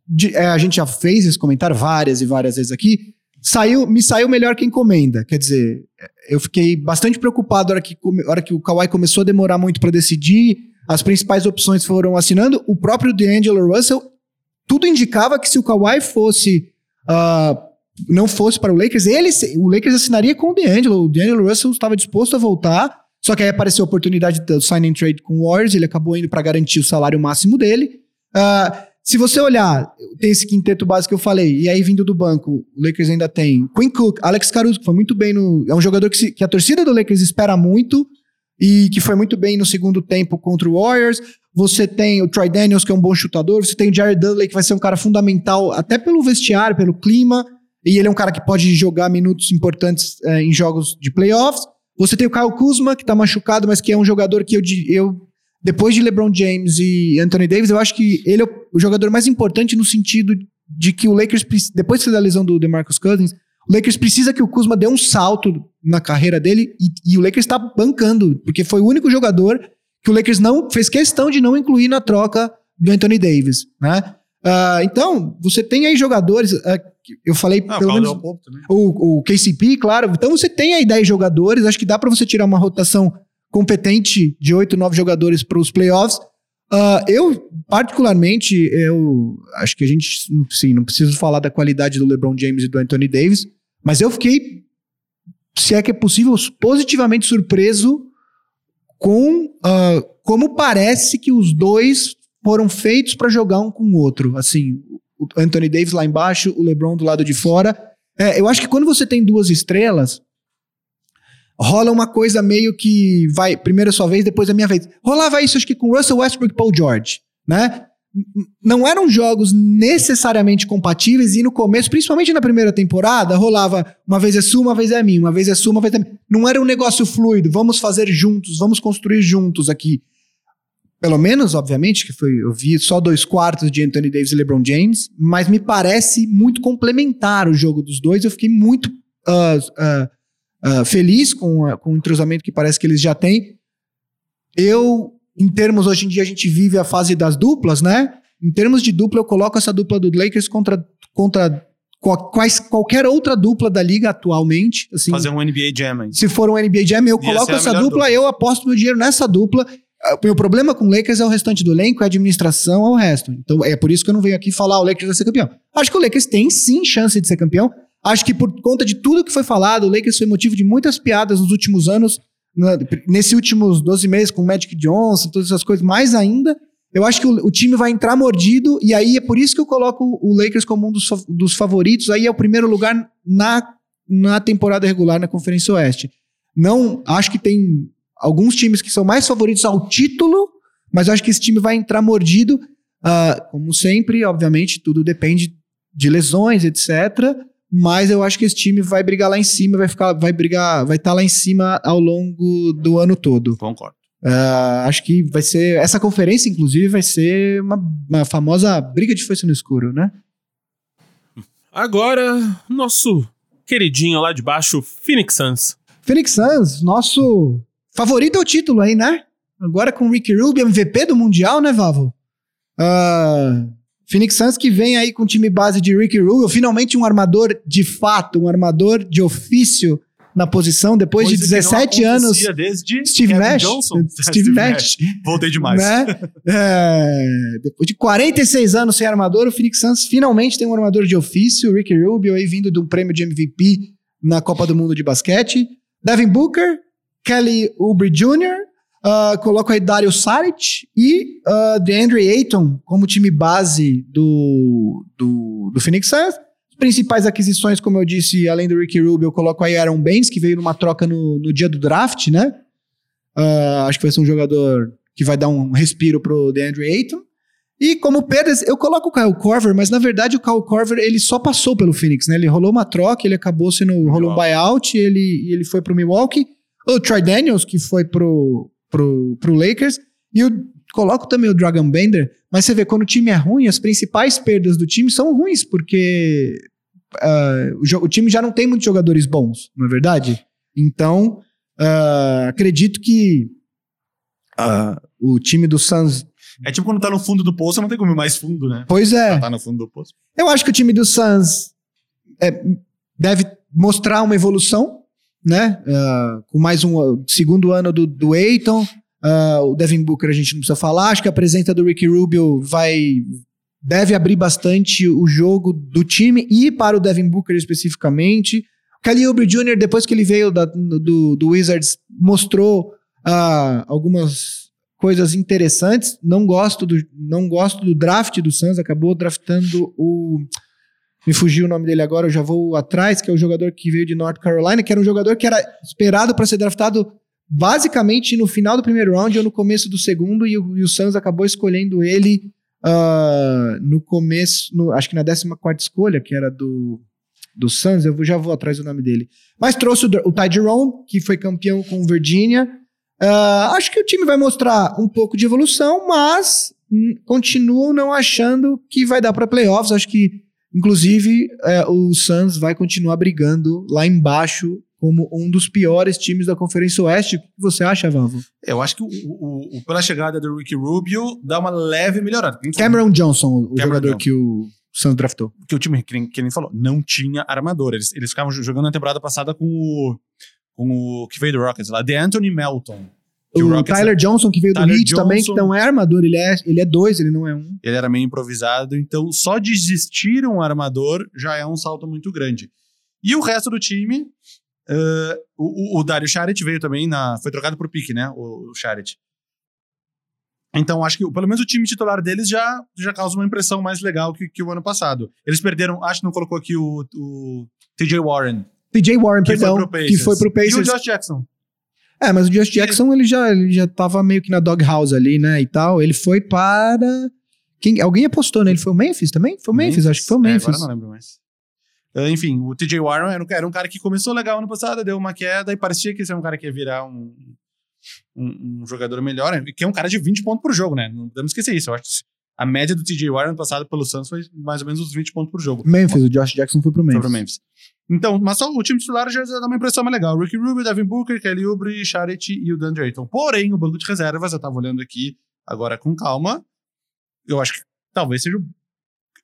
de- é, a gente já fez esse comentário várias e várias vezes aqui, saiu, me saiu melhor que encomenda. Quer dizer, eu fiquei bastante preocupado na hora que, hora que o Kawhi começou a demorar muito para decidir, as principais opções foram assinando, o próprio D'Angelo Russell, tudo indicava que se o Kawhi fosse ah, não fosse para o Lakers, ele o Lakers assinaria com o D'Angelo, o D'Angelo Russell estava disposto a voltar, só que aí apareceu a oportunidade do sign and trade com o Warriors, ele acabou indo para garantir o salário máximo dele. Ah, se você olhar, tem esse quinteto básico que eu falei, e aí vindo do banco, o Lakers ainda tem Quinn Cook, Alex Caruso, que foi muito bem no. É um jogador que, se- que a torcida do Lakers espera muito e que foi muito bem no segundo tempo contra o Warriors. Você tem o Troy Daniels, que é um bom chutador. Você tem o Jared Dudley, que vai ser um cara fundamental até pelo vestiário, pelo clima. E ele é um cara que pode jogar minutos importantes eh, em jogos de playoffs. Você tem o Kyle Kuzma, que tá machucado, mas que é um jogador que eu, eu depois de LeBron James e Anthony Davis, eu acho que ele é o- jogador mais importante no sentido de que o Lakers, depois da lesão do DeMarcus Cousins, o Lakers precisa que o Kuzma dê um salto na carreira dele e, e o Lakers está bancando, porque foi o único jogador que o Lakers não fez questão de não incluir na troca do Anthony Davis, né? Ah, então, você tem aí jogadores, que eu falei ah, pelo menos também. o, o KCP, claro. Então você tem aí 10 jogadores, acho que dá pra você tirar uma rotação competente de 8, 9 jogadores para os playoffs. Ah, eu, particularmente, eu acho que a gente, sim, não preciso falar da qualidade do LeBron James e do Anthony Davis, mas eu fiquei, se é que é possível, positivamente surpreso com ah, como parece que os dois foram feitos para jogar um com o outro. Assim, o Anthony Davis lá embaixo, o LeBron do lado de fora. É, eu acho que quando você tem duas estrelas, rola uma coisa meio que vai, primeiro a sua vez, depois a minha vez. Rolava isso acho que com Russell Westbrook e Paul George, né? Não eram jogos necessariamente compatíveis e no começo, principalmente na primeira temporada, rolava uma vez é sua, uma vez é minha, uma vez é sua, uma vez é minha. Não era um negócio fluido, vamos fazer juntos, vamos construir juntos aqui. Pelo menos, obviamente, que foi, eu vi só dois quartos de Anthony Davis e LeBron James, mas me parece muito complementar o jogo dos dois. Eu fiquei muito ah, ah, ah, feliz com, com o entrosamento que parece que eles já têm. Eu, em termos, hoje em dia a gente vive a fase das duplas, né? Em termos de dupla, eu coloco essa dupla do Lakers contra, contra quais, qualquer outra dupla da liga atualmente. Assim, Fazer um NBA Jam aí. se for um NBA Jam, eu Ia coloco essa dupla, dupla. eu aposto meu dinheiro nessa dupla. Meu problema com o Lakers é o restante do elenco, é a administração, é o resto. Então é por isso que eu não venho aqui falar o Lakers vai ser campeão. Acho que o Lakers tem sim chance de ser campeão. Acho que por conta de tudo que foi falado, o Lakers foi motivo de muitas piadas nos últimos anos, nesses últimos 12 meses com o Magic Johnson, todas essas coisas, mais ainda. Eu acho que o, o time vai entrar mordido, e aí é por isso que eu coloco o Lakers como um dos, dos favoritos. Aí é o primeiro lugar na, na temporada regular na Conferência Oeste. Não, acho que tem alguns times que são mais favoritos ao título, mas eu acho que esse time vai entrar mordido. Ah, como sempre, obviamente, tudo depende de lesões, etc. Mas eu acho que esse time vai brigar lá em cima, vai ficar, vai brigar, vai estar lá em cima ao longo do ano todo. Concordo. Ah, acho que vai ser. Essa conferência, inclusive, vai ser uma, uma famosa briga de foice no escuro, né? Agora, nosso queridinho lá de baixo, Phoenix Suns. Phoenix Suns, nosso favorito ao título aí, né? Agora com o Ricky Rubio, MVP do Mundial, né, Vavo? Ah, Phoenix Suns que vem aí com o time base de Ricky Rubio, finalmente um armador de fato, um armador de ofício na posição, depois Coisa de que não 17 anos. Desde Steve Kevin Nash. Johnson. Steve Nash. Voltei demais. Né? É, depois de 46 anos sem armador, o Phoenix Suns finalmente tem um armador de ofício, o Ricky Rubio aí vindo de um prêmio de MVP na Copa do Mundo de basquete. Devin Booker, Kelly Oubre Jr., uh, coloco aí Dario Saric e uh, DeAndre Ayton como time base do, do, do Phoenix Suns. Principais aquisições, como eu disse, além do Ricky Rubio, eu coloco aí Aaron Baines, que veio numa troca no, no dia do draft, né? Uh, acho que vai ser um jogador que vai dar um respiro pro DeAndre Ayton. E como perdas, eu coloco o Kyle Corver, mas na verdade o Kyle Corver ele só passou pelo Phoenix, né? Ele rolou uma troca, ele acabou sendo rolou um buyout, ele ele foi pro Milwaukee. O Troy Daniels que foi pro pro, pro Lakers e eu coloco também o Dragon Bender, mas você vê quando o time é ruim, as principais perdas do time são ruins porque uh, o, o, time já não tem muitos jogadores bons, não é verdade? Então uh, acredito que uh, o time do Suns é tipo quando tá no fundo do poço, não tem como ir mais fundo, né? Pois é. tá no fundo do poço. Eu acho que o time do Suns é, deve mostrar uma evolução, né? Uh, com mais um segundo ano do, do Aiton. Uh, o Devin Booker a gente não precisa falar. Acho que a presença do Ricky Rubio vai deve abrir bastante o jogo do time e para o Devin Booker especificamente. Kelly Oubre Jr., depois que ele veio da, do, do Wizards, mostrou uh, algumas coisas interessantes. Não gosto do, não gosto do draft do Suns, acabou draftando o. Me fugiu o nome dele agora, eu já vou atrás, que é o jogador que veio de North Carolina, que era um jogador que era esperado para ser draftado basicamente no final do primeiro round ou no começo do segundo, e o, e o Suns acabou escolhendo ele uh, no começo, no, acho que na 14 escolha, que era do, do Suns, eu já vou atrás do nome dele. Mas trouxe o, o Ty Jerome, que foi campeão com Virginia, Uh, acho que o time vai mostrar um pouco de evolução, mas continuam não achando que vai dar para playoffs. Acho que, inclusive, é, o Suns vai continuar brigando lá embaixo como um dos piores times da Conferência Oeste. O que você acha, Vavo? Eu acho que o, o, o, pela chegada do Ricky Rubio dá uma leve melhorada. Cameron Johnson, o Cameron jogador Johnson. que o Suns draftou. Que o time, que nem, que falou, não tinha armador. Eles, eles ficavam jogando na temporada passada com o com o que veio do Rockets lá, de Anthony Melton. O, o Tyler Johnson, que veio Tyler do Heat Johnson, também, que não é armador, ele é, ele é dois, ele não é um. Ele era meio improvisado, então só de existir um armador já é um salto muito grande. E o resto do time, uh, o, o Dario Charit veio também, na, foi trocado por pique, né, o, o Charit. Então, acho que pelo menos o time titular deles já, já causa uma impressão mais legal que, que o ano passado. Eles perderam, acho que não colocou aqui o, o TJ Warren, PJ Warren, que perdão, foi que foi pro Pacers. E o Josh Jackson. É, mas o Josh Jackson, ele já, ele já tava meio que na doghouse ali, né, e tal. Ele foi para... Quem, alguém apostou nele, foi o Memphis também? Foi o Memphis, Memphis acho que foi o Memphis. É, agora não lembro mais. Uh, enfim, o TJ Warren era um, era um, cara que começou legal ano passado, deu uma queda e parecia que esse é um cara que ia virar um, um, um, jogador melhor, que é um cara de 20 pontos por jogo, né? Não podemos esquecer isso. Eu acho que a média do TJ Warren ano passado pelo Suns foi mais ou menos uns 20 pontos por jogo. Memphis, o Josh Jackson foi pro Memphis. Foi pro Memphis. Então, mas só o time titular já dá uma impressão mais legal. Ricky Rubio, Devin Booker, Kelly Oubre, Charity e o DeAndre Ayton. Porém, o banco de reservas, eu tava olhando aqui agora com calma, eu acho que talvez seja,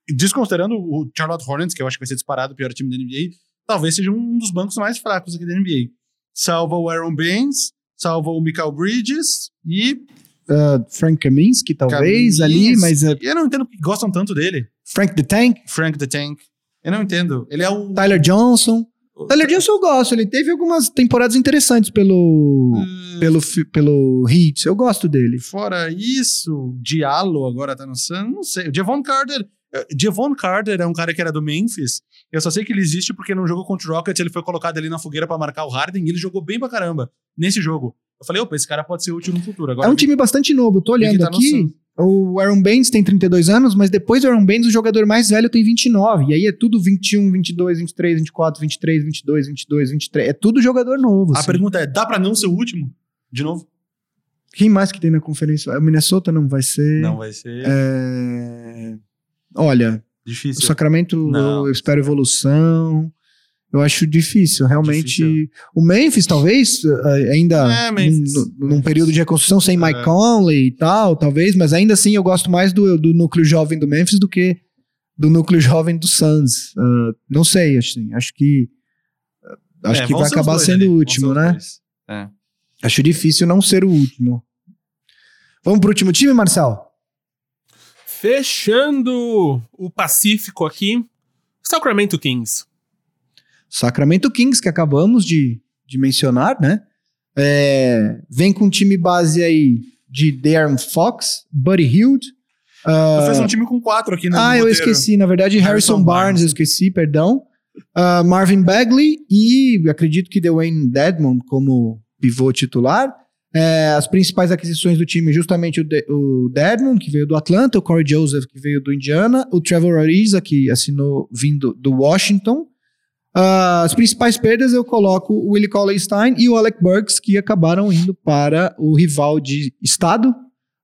desconsiderando o Charlotte Hornets, que eu acho que vai ser disparado o pior time da NBA, talvez seja um dos bancos mais fracos aqui da NBA. Salva o Aaron Baines, salva o Michael Bridges e... Uh, Frank Kaminsky, talvez, Kaminsky. ali, mas... Uh... Eu não entendo que gostam tanto dele. Frank the Tank? Frank the Tank. Eu não entendo. Ele é o. Tyler Johnson. O... Tyler Johnson eu gosto. Ele teve algumas temporadas interessantes pelo. Hum... Pelo, pelo Heat. Eu gosto dele. Fora isso, Diallo agora tá no Sun. Não sei. O Javon Carter. Javon eh, Carter é um cara que era do Memphis. Eu só sei que ele existe porque num jogo contra o Rockets ele foi colocado ali na fogueira para marcar o Harden e ele jogou bem pra caramba nesse jogo. Eu falei, opa, esse cara pode ser útil no futuro. Agora, é um time bastante novo. Tô olhando tá aqui. O Aaron Baines tem 32 anos, mas depois do Aaron Baines, o jogador mais velho tem 29. E aí é tudo 21, 22, 23, 24, 23, 22, 22, 23. É tudo jogador novo. A assim. pergunta é: dá para não ser o último? De novo? Quem mais que tem na conferência? O Minnesota não vai ser. Não vai ser. É... Olha. Difícil. O Sacramento, não. eu espero evolução. Eu acho difícil, realmente. Difícil. O Memphis, talvez, eh, ainda é, Memphis. Num, período de reconstrução sem Mike é. Conley e tal, talvez, mas ainda assim eu gosto mais do, do núcleo jovem do Memphis do que do núcleo jovem do Suns. Uh, não sei, assim, acho que. Uh, acho é, que vai acabar sendo ali. o último, né? É. Acho difícil não ser o último. Vamos pro último time, Marcel? Fechando o Pacífico aqui, Sacramento Kings. Sacramento Kings, que acabamos de de mencionar, né? É, vem com um time base aí de Darren Fox, Buddy Hield. Tu Uh, fez um time com quatro aqui no ah, eu roteiro. esqueci, na verdade, Harrison, Harrison Barnes, Barnes. eu esqueci, perdão. Uh, Marvin Bagley e acredito que Dwayne Dedmon como pivô titular. É, as principais aquisições do time, justamente o, De o Dedmon, que veio do Atlanta, o Corey Joseph, que veio do Indiana, o Trevor Ariza, que assinou vindo do Washington. Ah, as principais perdas eu coloco o Willie Cauley-Stein e o Alec Burks, que acabaram indo para o rival de estado,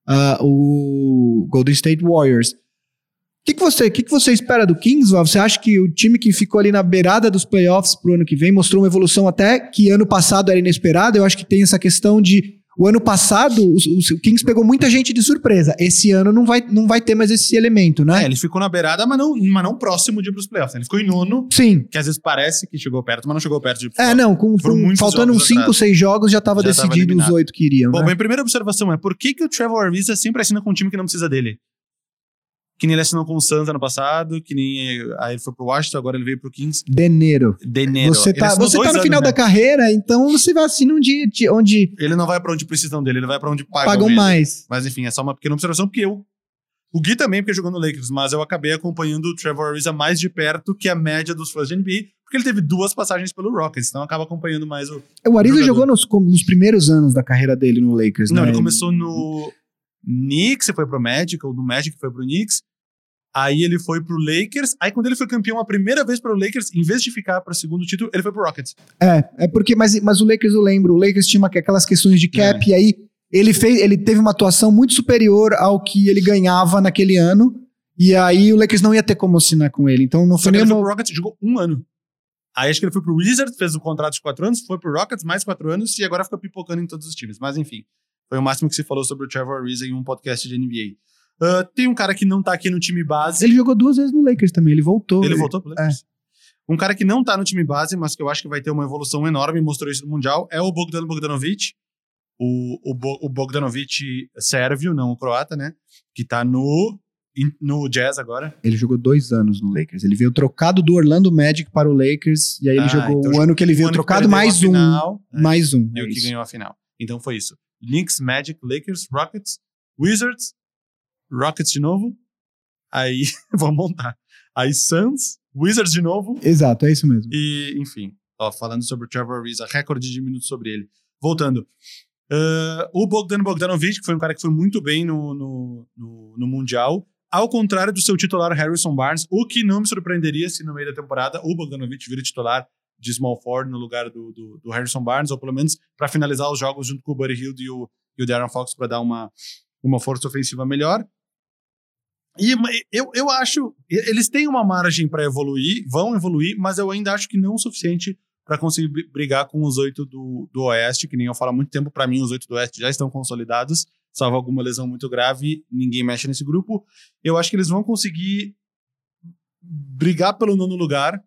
ah, o Golden State Warriors. O que, que, você, que, que você espera do Kings? Val? Você acha que o time que ficou ali na beirada dos playoffs pro ano que vem mostrou uma evolução até que ano passado era inesperada? Eu acho que tem essa questão de. O ano passado, os- o Kings pegou muita gente de surpresa. Esse ano não vai, não vai ter mais esse elemento, É, né? ele ficou na beirada, mas não, mas não próximo de ir pros playoffs. Ele ficou em nono, Sim. que às vezes parece que chegou perto, mas não chegou perto de ir É, não, com, com- faltando uns jogos 5, atrás. 6 jogos já tava Já tava decidido os oito que iriam. Bom, né? minha primeira observação é por que, que o Trevor Ariza sempre assina com um time que não precisa dele? Que nem ele assinou com o Suns ano passado, que nem aí ele foi pro Washington, agora ele veio pro Kings. Deneiro. Deneiro. Você tá, você tá no anos, final né? da carreira, então você vai assinar um dia de- onde Ele não vai pra onde precisam dele, ele vai pra onde pagam, pagam mais. Mas enfim, é só uma pequena observação, porque eu. O Gui também, porque jogou no Lakers, mas eu acabei acompanhando o Trevor Ariza mais de perto que a média dos fãs de NBA, porque ele teve duas passagens pelo Rockets, então acaba acompanhando mais o. O Ariza jogou nos, nos primeiros anos da carreira dele no Lakers, Não, né? ele começou no Knicks, foi pro Magic, ou do Magic foi pro Knicks. Aí ele foi pro Lakers. Aí quando ele foi campeão a primeira vez pro Lakers, em vez de ficar pro segundo título, ele foi pro Rockets. É, é porque, mas, mas o Lakers eu lembro, o Lakers tinha aquelas questões de cap, É. e aí ele, fez, ele teve uma atuação muito superior ao que ele ganhava naquele ano, e aí o Lakers não ia ter como assinar com ele, então não foi nem ele foi pro Rockets jogou um ano. Aí acho que ele foi pro Wizards, fez o contrato de quatro anos, foi pro Rockets mais quatro anos e agora fica pipocando em todos os times. Mas enfim, foi o máximo que se falou sobre o Trevor Ariza em um podcast de NBA. Ah, tem um cara que não tá aqui no time base. Ele jogou duas vezes no Lakers também, ele voltou. Ele voltou pro Lakers. Um cara que não tá no time base, mas que eu acho que vai ter uma evolução enorme, mostrou isso no Mundial, é o Bogdan Bogdanovic. O, o, Bo- o Bogdanovic sérvio, não o croata, né? Que tá no, in- no Jazz agora. Ele jogou dois anos no Lakers. Ele veio trocado do Orlando Magic para o Lakers, e aí ele Ah, jogou então o ano que ele veio trocado, mais um. final, é, Mais um. E é o que isso. ganhou a final. Então foi isso. Lynx, Magic, Lakers, Rockets, Wizards, Rockets de novo. Aí, vamos montar. Aí Suns, Wizards de novo. Exato, é isso mesmo. E, enfim, ó, falando sobre o Trevor Ariza, recorde de minutos sobre ele. Voltando. Ah, o Bogdan Bogdanovic, que foi um cara que foi muito bem no, no, no, no Mundial, ao contrário do seu titular Harrison Barnes, o que não me surpreenderia se no meio da temporada o Bogdanovic vira titular de small forward no lugar do, do, do Harrison Barnes, ou pelo menos para finalizar os jogos junto com o Buddy Hield e o, e o Darren Fox para dar uma, uma força ofensiva melhor. E eu, eu acho. Eles têm uma margem para evoluir, vão evoluir, mas eu ainda acho que não o suficiente para conseguir bri- brigar com os oito do, do Oeste, que nem eu falo há muito tempo. Para mim, os oito do Oeste já estão consolidados, salvo alguma lesão muito grave, ninguém mexe nesse grupo. Eu acho que eles vão conseguir brigar pelo nono lugar.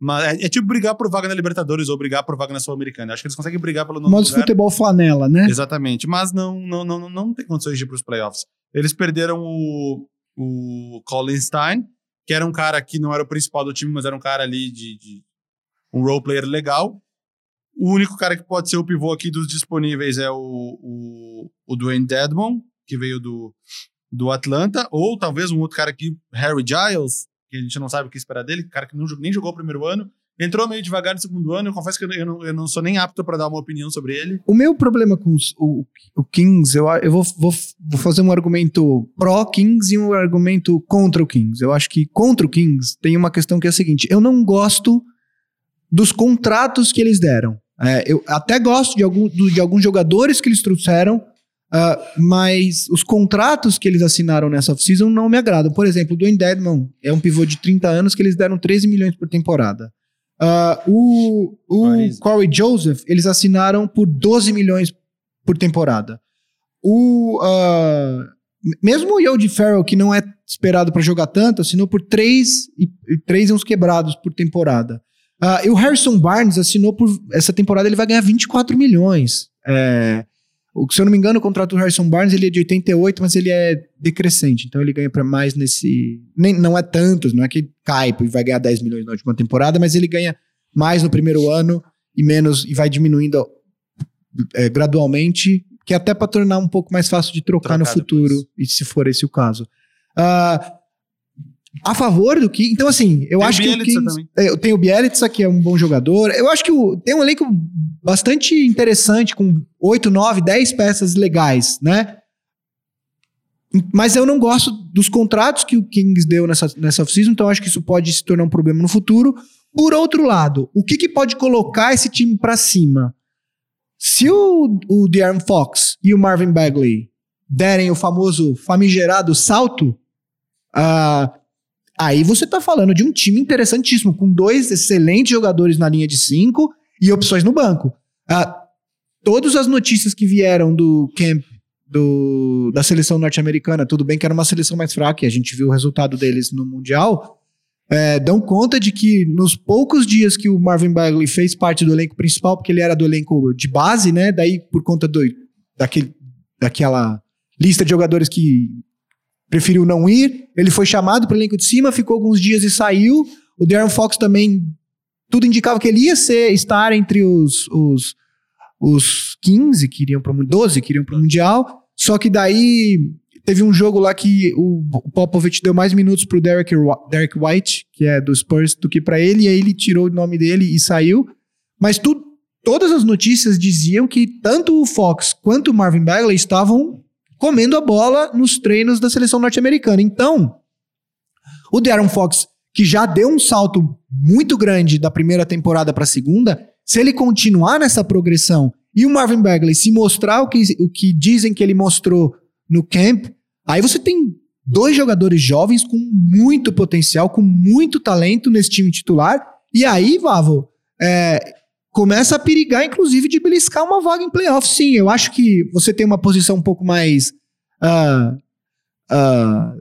Mas é, é tipo brigar por vaga na Libertadores ou brigar por vaga na Sul-Americana. Acho que eles conseguem brigar pelo nono Modo de lugar. futebol flanela, né? Exatamente, mas não, não, não, não, não tem condições de ir para os playoffs. Eles perderam o, o Colin Stein, que era um cara que não era o principal do time, mas era um cara ali de, de um role player legal. O único cara que pode ser o pivô aqui dos disponíveis é o, o, o Dwayne Dedmon, que veio do, do Atlanta, ou talvez um outro cara aqui, Harry Giles, que a gente não sabe o que esperar dele, cara que não, nem jogou o primeiro ano, entrou meio devagar no segundo ano, eu confesso que eu não, eu não sou nem apto para dar uma opinião sobre ele. O meu problema com os- o, o Kings, eu, eu vou, vou, vou fazer um argumento pró-Kings e um argumento contra o Kings. Eu acho que contra o Kings tem uma questão que é a seguinte: eu não gosto dos contratos que eles deram. É, eu até gosto de, algum, de alguns jogadores que eles trouxeram, ah, mas os contratos que eles assinaram nessa off-season não me agradam. Por exemplo, o Dwayne Dedmon é um pivô de 30 anos que eles deram 13 milhões por temporada. Ah, o o. Corey Joseph, eles assinaram por 12 milhões por temporada. O, ah, mesmo o Yogi Farrell, que não é esperado para jogar tanto, assinou por 3 e, e 3 e uns quebrados por temporada. Ah, e o Harrison Barnes assinou por. Essa temporada ele vai ganhar 24 milhões. É, se eu não me engano, o contrato do Harrison Barnes ele é de 88, mas ele é decrescente. Então ele ganha para mais nesse. Nem, não é tantos, não é que cai e vai ganhar 10 milhões na última temporada, mas ele ganha mais no primeiro ano e menos e vai diminuindo é, gradualmente, que é até para tornar um pouco mais fácil de trocar Trocar no futuro, depois. e se for esse o caso. Ah, a favor do Kings, então assim, eu Tem acho que o Bielitsa Kings, também. é, tem o Bielitsa que é um bom jogador. Eu acho que o- tem um elenco bastante interessante com 8, 9, 10 peças legais, né? Mas eu não gosto dos contratos que o Kings deu nessa, nessa off-season, então acho que isso pode se tornar um problema no futuro. Por outro lado, o que, que pode colocar esse time pra cima? Se o, o De'Aaron Fox e o Marvin Bagley derem o famoso famigerado salto, ah, aí você tá falando de um time interessantíssimo, com dois excelentes jogadores na linha de cinco e opções no banco. Ah, todas as notícias que vieram do camp do- da seleção norte-americana, tudo bem que era uma seleção mais fraca, e a gente viu o resultado deles no Mundial, é, dão conta de que nos poucos dias que o Marvin Bagley fez parte do elenco principal, porque ele era do elenco de base, né? Daí, por conta do, daquele, daquela lista de jogadores que preferiu não ir, ele foi chamado para o elenco de cima, ficou alguns dias e saiu. O Darren Fox também, tudo indicava que ele ia ser, estar entre os, os, os 15 que iriam para o 12 que iriam para o Mundial. Só que daí teve um jogo lá que o Popovich deu mais minutos pro Derek, Derek White, que é do Spurs, do que para ele, e aí ele tirou o nome dele e saiu. Mas tu, todas as notícias diziam que tanto o Fox quanto o Marvin Bagley estavam comendo a bola nos treinos da seleção norte-americana. Então, o Darren Fox, que já deu um salto muito grande da primeira temporada para a segunda, se ele continuar nessa progressão e o Marvin Bagley se mostrar o que, o que dizem que ele mostrou no camp, aí você tem dois jogadores jovens com muito potencial, com muito talento nesse time titular. E aí, Vavo, é, começa a perigar, inclusive, de beliscar uma vaga em playoff. Sim, eu acho que você tem uma posição um pouco mais ah, ah,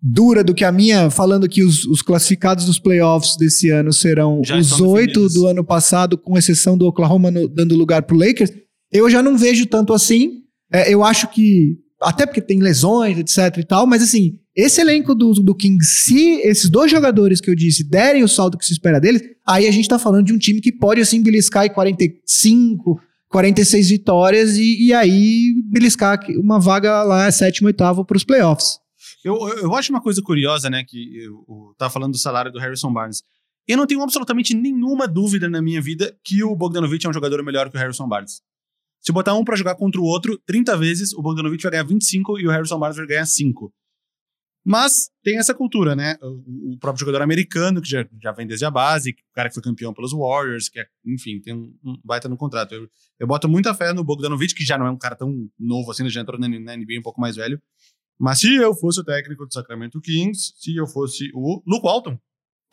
dura do que a minha, falando que os, os classificados dos playoffs desse ano serão Já os oito do ano passado, com exceção do Oklahoma no- dando lugar pro Lakers. Eu já não vejo tanto assim. É, eu acho que, até porque tem lesões, etc e tal, mas assim, esse elenco do, do Kings, se esses dois jogadores que eu disse derem o salto que se espera deles, aí a gente tá falando de um time que pode, assim, beliscar em 45, 46 vitórias e, e aí beliscar uma vaga lá, sétimo, oitavo pros playoffs. Eu, eu, acho uma coisa curiosa, né? Que eu, eu tava falando do salário do Harrison Barnes. Eu não tenho absolutamente nenhuma dúvida na minha vida que o Bogdanovich é um jogador melhor que o Harrison Barnes. Se botar um pra jogar contra o outro 30 vezes, o Bogdanovich vai ganhar 25 e o Harrison Barnes vai ganhar 5. Mas tem essa cultura, né? O, o próprio jogador americano, que já, já vem desde a base, o cara que foi campeão pelos Warriors, que é, enfim, tem um, um baita no contrato. Eu, eu boto muita fé no Bogdanovich, que já não é um cara tão novo assim, já entrou na, na NBA um pouco mais velho. Mas se eu fosse o técnico do Sacramento Kings, se eu fosse o Luke Walton.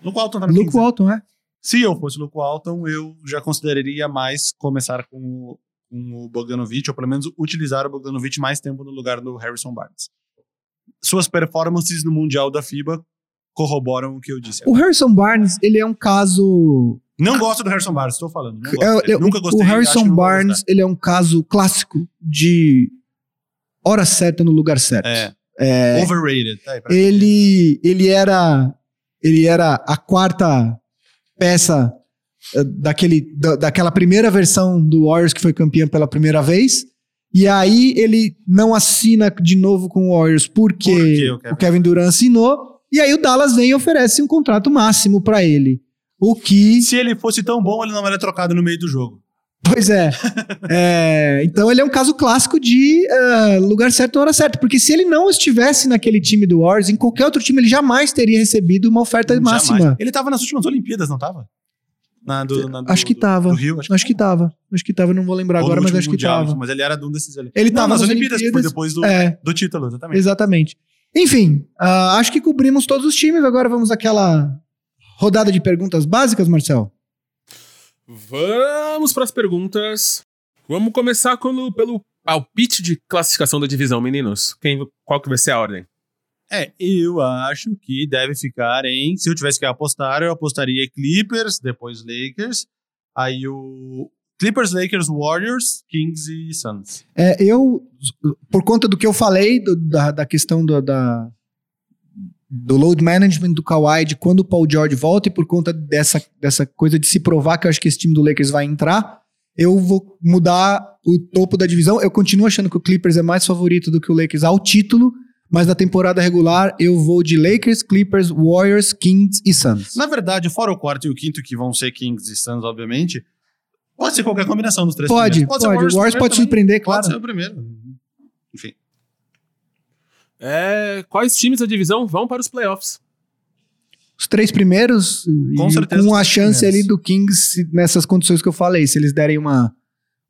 Luke Walton tá no Luke Kings. né? Walton, é? Se eu fosse o Luke Walton, eu já consideraria mais começar com o, com o Bogdanovich, ou pelo menos utilizar o Bogdanovich mais tempo no lugar do Harrison Barnes. Suas performances no Mundial da FIBA corroboram o que eu disse. O Harrison Barnes, ele é um caso Não gosto do Harrison Barnes, estou falando. Não gosto É, dele. é, Nunca o- gostei. O Harrison Barnes, ele é um caso clássico de hora certa no lugar certo. É, É, overrated. Tá ele, ele era ele era a quarta peça eh, daquele, da, daquela primeira versão do Warriors que foi campeão pela primeira vez. E aí ele não assina de novo com o Warriors porque o o Kevin- Kevin Durant assinou. E aí o Dallas vem e oferece um contrato máximo pra ele. O que Se ele fosse tão bom, ele não era trocado no meio do jogo. Pois é. É, Então ele é um caso clássico de ah, lugar certo na hora certa. Porque se ele não estivesse naquele time do Warriors, em qualquer outro time, ele jamais teria recebido uma oferta Jamais. máxima. Ele tava nas últimas Olimpíadas, não tava? Na, do, na- do- Acho que tava. Do Rio, acho que Acho que tava. Acho que tava, não vou lembrar Ou agora, mas acho que tava. Mas ele era de um desses ali. Ele Não, tava nas nas Olimpíadas, foi Olimpíadas. depois do, É, do título, exatamente. exatamente. Enfim, ah, acho que cobrimos todos os times. Agora vamos àquela rodada de perguntas básicas, Marcel. Vamos para as perguntas. Vamos começar pelo, pelo palpite de classificação da divisão, meninos. Quem, qual que vai ser a ordem? É, eu acho que deve ficar em. Se eu tivesse que apostar, eu apostaria Clippers, depois Lakers. Aí o. Clippers, Lakers, Warriors, Kings e Suns. É, eu, por conta do que eu falei, do- da, da questão do- da, do load management do Kawhi, de quando o Paul George volta e por conta dessa, dessa coisa de se provar que eu acho que esse time do Lakers vai entrar, eu vou mudar o topo da divisão. Eu continuo achando que o Clippers é mais favorito do que o Lakers ao título, mas na temporada regular eu vou de Lakers, Clippers, Warriors, Kings e Suns. Na verdade, fora o quarto e o quinto, que vão ser Kings e Suns, obviamente, pode ser qualquer combinação dos três Pode, primeiros. pode. O Warriors primeiro pode também. surpreender, Pode claro. ser o primeiro. Enfim. É, quais times da divisão vão para os playoffs? Os três primeiros, Com e certeza com a chance primeiros. ali do Kings nessas condições que eu falei. Se eles derem uma,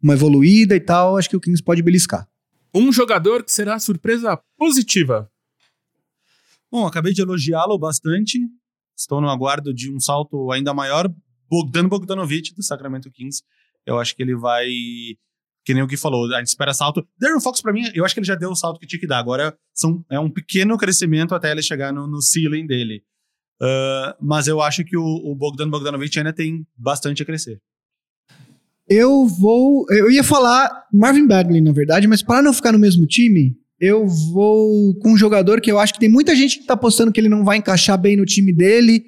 uma evoluída e tal, acho que o Kings pode beliscar. Um jogador que será surpresa positiva. Bom, acabei de elogiá-lo bastante. Estou no aguardo de um salto ainda maior. Bogdan Bogdanovic, do Sacramento Kings. Eu acho que ele vai. Que nem o que falou, a gente espera salto. Darren Fox, pra mim, eu acho que ele já deu o salto que tinha que dar. Agora são, é um pequeno crescimento até ele chegar no, no ceiling dele. Ah, mas eu acho que o, o Bogdan Bogdanovic ainda tem bastante a crescer. Eu vou. Eu ia falar Marvin Bagley, na verdade, mas para não ficar no mesmo time, eu vou com um jogador que eu acho que tem muita gente que tá apostando que ele não vai encaixar bem no time dele,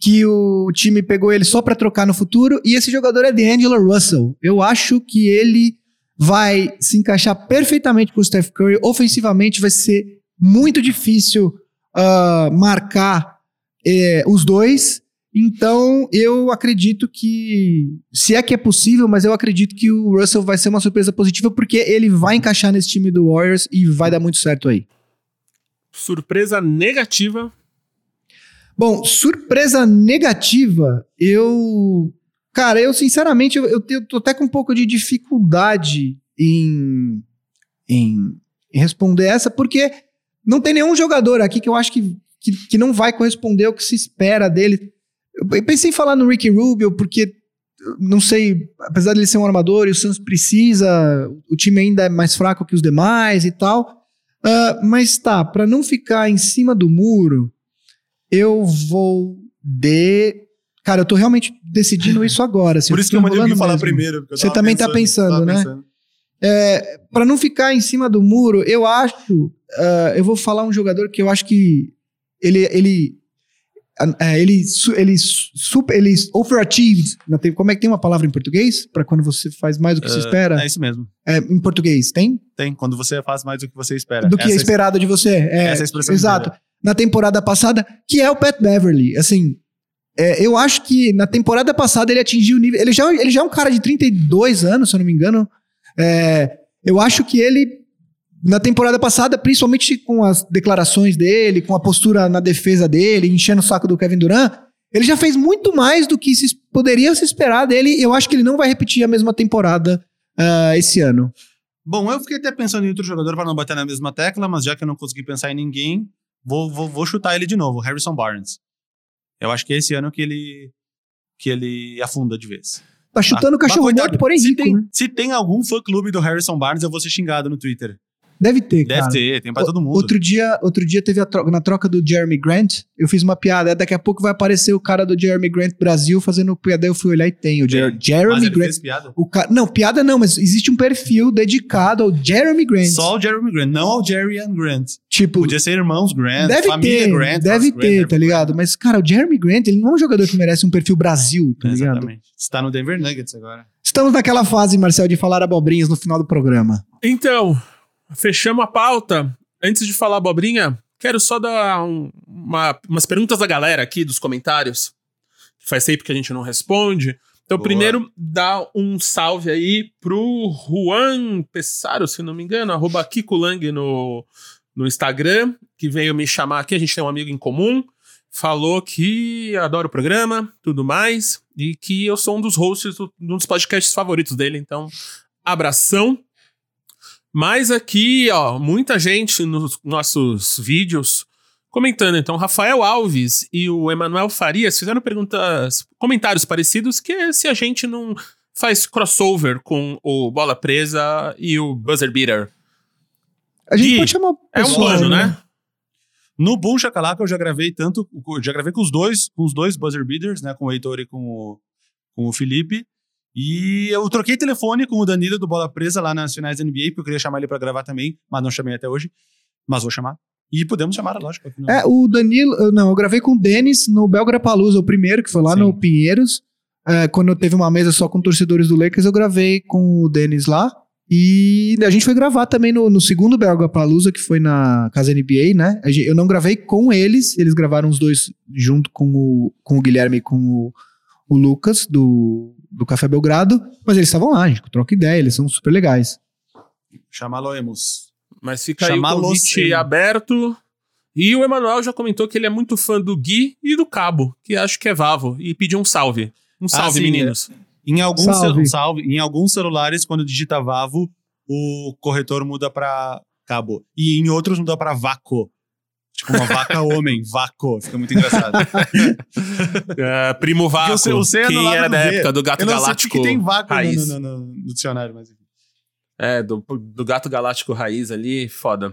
que o time pegou ele só para trocar no futuro, e esse jogador é D'Angelo Russell. Eu acho que ele vai se encaixar perfeitamente com o Steph Curry. Ofensivamente vai ser muito difícil ah, marcar eh, os dois. Então, eu acredito que, se é que é possível, mas eu acredito que o Russell vai ser uma surpresa positiva, porque ele vai encaixar nesse time do Warriors e vai dar muito certo aí. Surpresa negativa. Bom, surpresa negativa, eu. Cara, eu sinceramente, eu, eu, tô até com um pouco de dificuldade em, em, em responder essa, porque não tem nenhum jogador aqui que eu acho que, que, que não vai corresponder ao que se espera dele. Eu pensei em falar no Ricky Rubio, porque, não sei, apesar dele ser um armador e o Suns precisa, o time ainda é mais fraco que os demais e tal. Ah, mas tá, pra não ficar em cima do muro, eu vou de. Cara, eu tô realmente decidindo isso agora. assim, Por isso que eu mandei alguém falar mesmo. primeiro. Você também tá pensando, né? É, para não ficar em cima do muro, eu acho. ah, eu vou falar um jogador que eu acho que ele. ele é, ele, ele, super, ele overachieved. Não tem- Como é que tem uma palavra em português? Pra quando você faz mais do que se espera? É isso mesmo. É, em português, tem? Tem, quando você faz mais do que você espera. do que é Essa esperado de você. É, essa é a expressão Exato. Na temporada passada, que é o Pat Beverly. Assim, é, eu acho que na temporada passada ele atingiu o nível. Ele já, ele já é um cara de 32 anos, se eu não me engano. É, eu acho que ele, na temporada passada, principalmente com as declarações dele, com a postura na defesa dele, enchendo o saco do Kevin Durant, ele já fez muito mais do que se, poderia se esperar dele. Eu acho que ele não vai repetir a mesma temporada ah, esse ano. Bom, eu fiquei até pensando em outro jogador para não bater na mesma tecla, mas já que eu não consegui pensar em ninguém, vou, vou, vou chutar ele de novo, Harrison Barnes. Eu acho que é esse ano que ele que ele afunda de vez. Tá chutando o Mas, cachorro morto, porém se rico, tem, né? se tem algum fã-clube do Harrison Barnes, eu vou ser xingado no Twitter. Deve ter, Deve cara. ter, tem pra todo mundo. Outro dia, outro dia teve a troca, na troca do Jeremy Grant, eu fiz uma piada. Daqui a pouco vai aparecer o cara do Jeremy Grant Brasil fazendo piada. Eu fui olhar e tem o Jer- Tem. Mas Jeremy ele Grant. fez piada. O ca... Não, piada não, mas existe um perfil dedicado ao Jeremy Grant. Só o Jeremy Grant, não ao Jerry Ann Grant. tipo, Podia ser irmãos Grant, deve família ter, Grant. deve ter, Grant, tá ligado? Mas, cara, o Jeremy Grant, ele não é um jogador que merece um perfil Brasil, tá ligado? Exatamente. Está no Denver Nuggets agora. Estamos naquela fase, Marcel, de falar abobrinhas no final do programa. Então, fechamos a pauta. Antes de falar abobrinha, quero só dar um- uma- umas perguntas da galera aqui, dos comentários. Faz tempo que a gente não responde. Então, Boa. primeiro, dá um salve aí pro Juan Pessaro, se não me engano, arroba Kiko Lang no, no Instagram, que veio me chamar aqui. A gente tem um amigo em comum. Falou que adora o programa, tudo mais, e que eu sou um dos hosts do- um dos podcasts favoritos dele. Então, abração. Mas aqui, ó, muita gente nos nossos vídeos comentando. Então, Rafael Alves e o Emanuel Farias fizeram perguntas, comentários parecidos, que é se a gente não faz crossover com o Bola Presa e o Buzzer Beater. A gente Gui, pode chamar o É um plano, né? No Boom Shakalaka eu já gravei tanto, já gravei com os dois, com os dois buzzer beaters, né, com o Heitor e com o, com o Felipe. E eu troquei telefone com o Danilo do Bola Presa lá nas finais da NBA, porque eu queria chamar ele pra gravar também, mas não chamei até hoje, mas vou chamar. E podemos chamar, lógico. não. É, o Danilo. Não, eu gravei com o Denis no Belgrapalusa, o primeiro, que foi lá Sim. no Pinheiros. É, quando teve uma mesa só com torcedores do Lakers, eu gravei com o Denis lá. E a gente foi gravar também no, no segundo Belgrapalusa, que foi na casa NBA, né? Eu não gravei com eles, eles gravaram os dois junto com o, com o Guilherme e com o, o Lucas, do, do Café Belgrado. Mas eles estavam lá, a gente troca ideia, eles são super legais. Chamá-lo-emos. Mas fica aí o convite aberto. E o Emanuel já comentou que ele é muito fã do Gui e do Cabo, que acho que é Vavo, e pediu um salve. Um salve, sim, meninos. Em alguns, Salve. salve. Em alguns celulares, quando digita Vavo, o corretor muda pra cabo. E em outros muda pra Vaco. Tipo uma vaca homem, Vaco. Fica muito engraçado. É, Primo Vaco, eu sei- eu sei quem era do da V. época do Gato Eu não sei Galáctico porque tem vaca Raiz. no, no- no- no dicionário, mas enfim. É, do, do Gato Galáctico Raiz ali, foda.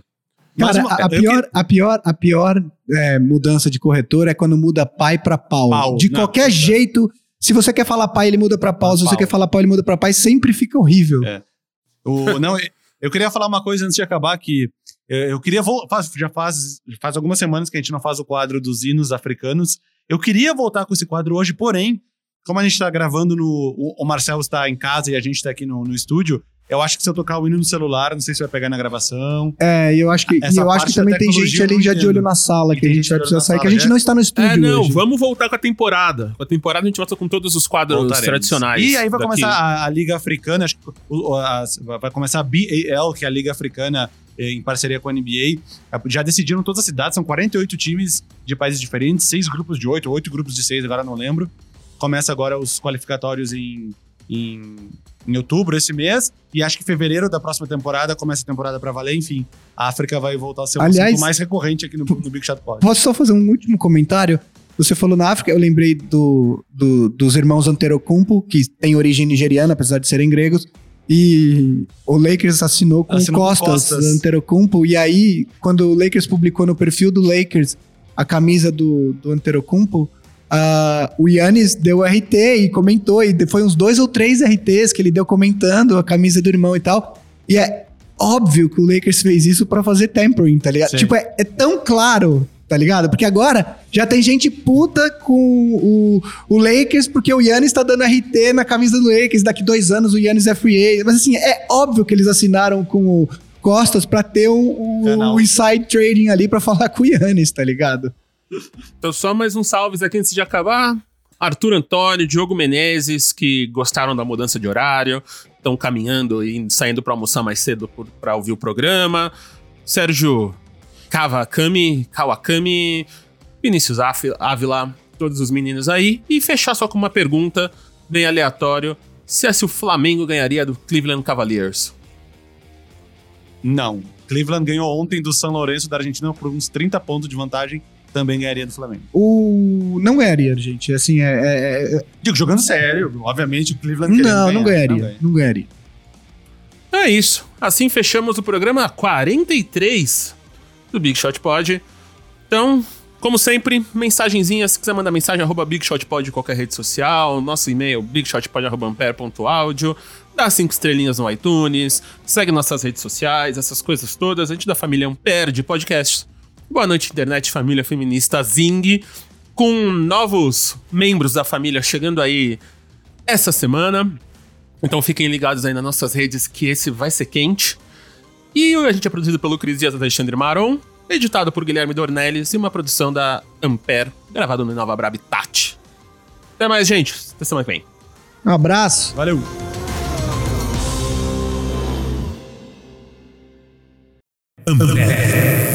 Mas Cara, uma- a, a pior, a pior, a pior é, mudança de corretor é quando muda pai pra pau. Pau, De não, qualquer não. jeito, se você quer falar pai, ele muda pra pau. Se você Pau. quer falar pau, ele muda pra pai. Sempre fica horrível. É. O, não, eu- queria falar uma coisa antes de acabar que eu queria voltar. Já faz, faz algumas semanas que a gente não faz o quadro dos hinos africanos. Eu queria voltar com esse quadro hoje, porém, como a gente está gravando no. O, Marcelo está em casa e a gente está aqui no, no estúdio. Eu acho que se eu tocar o hino no celular, não sei se vai pegar na gravação. É, e eu acho que, e Essa eu acho parte que também tem gente ali já de olho na sala, que a gente vai precisar sair, que a sala gente já. não está no estúdio É, não, hoje. vamos voltar com a temporada. Com a temporada a gente volta com todos os quadros Voltaremos. tradicionais. E aí vai daqui. começar a, a Liga Africana, acho que o- as- vai começar a BAL, que é a Liga Africana em parceria com a NBA. Já decidiram todas as cidades, são 48 times de países diferentes, seis grupos de oito, oito grupos de seis, agora não lembro. Começa agora os qualificatórios em, em, em outubro esse mês, e acho que fevereiro da próxima temporada começa a temporada pra valer, enfim. A África vai voltar a ser um Aliás- assunto mais recorrente aqui no, no Big Shot Pod. Posso só fazer um último comentário? Você falou na África, eu lembrei do, do- dos irmãos Antetokounmpo, que têm origem nigeriana, apesar de serem gregos. E o Lakers assinou com Assinou o com Costas, Costas. Antetokounmpo. E aí, quando o Lakers publicou no perfil do Lakers a camisa do, do Antetokounmpo, ah, o Yannis deu RT e comentou. E foi uns dois ou três RTs que ele deu comentando a camisa do irmão e tal. E é óbvio que o Lakers fez isso pra fazer tampering, tá ligado? Sim. Tipo, é, é tão claro, tá ligado? Porque agora já tem gente puta com o, o Lakers porque o Yannis tá dando RT na camisa do Lakers. Daqui dois anos o Yannis é free agent. Mas assim, é óbvio que eles assinaram com o Costas pra ter o, Canal. o inside trading ali pra falar com o Yannis, tá ligado? Então, só mais uns salves aqui antes de acabar. Arthur Antônio, Diogo Menezes, que gostaram da mudança de horário, estão caminhando e saindo para almoçar mais cedo para ouvir o programa. Sérgio Kawakami, Kawakami, Vinícius Ávila, todos os meninos aí. E fechar só com uma pergunta bem aleatório: se é se o Flamengo ganharia do Cleveland Cavaliers? Não. Cleveland ganhou ontem do São Lourenço da Argentina por uns 30 pontos de vantagem, também ganharia do Flamengo. O... Não ganharia, gente. Assim, é- é- é, Digo, jogando sério, obviamente o Cleveland Não, não ganhar. ganharia. Não ganharia. É isso. Assim fechamos o programa 43 do Big Shot Pod. Então, como sempre, mensagenzinha. Se quiser mandar mensagem, arroba Big Shot Pod em qualquer rede social. Nosso e-mail, bigshotpod.ampere.audio. Dá cinco estrelinhas no iTunes. Segue nossas redes sociais, essas coisas todas. A gente da família Ampere de podcast. Boa noite, internet, família feminista Zing. Com novos membros da família chegando aí essa semana. Então fiquem ligados aí nas nossas redes que esse vai ser quente. E a gente é produzido pelo Cris Dias e Alexandre Maron, editado por Guilherme Dornelles e uma produção da Ampere, gravado no Nova Brab Tati. Até mais, gente. Até semana que vem. Um abraço. Valeu! Ampere.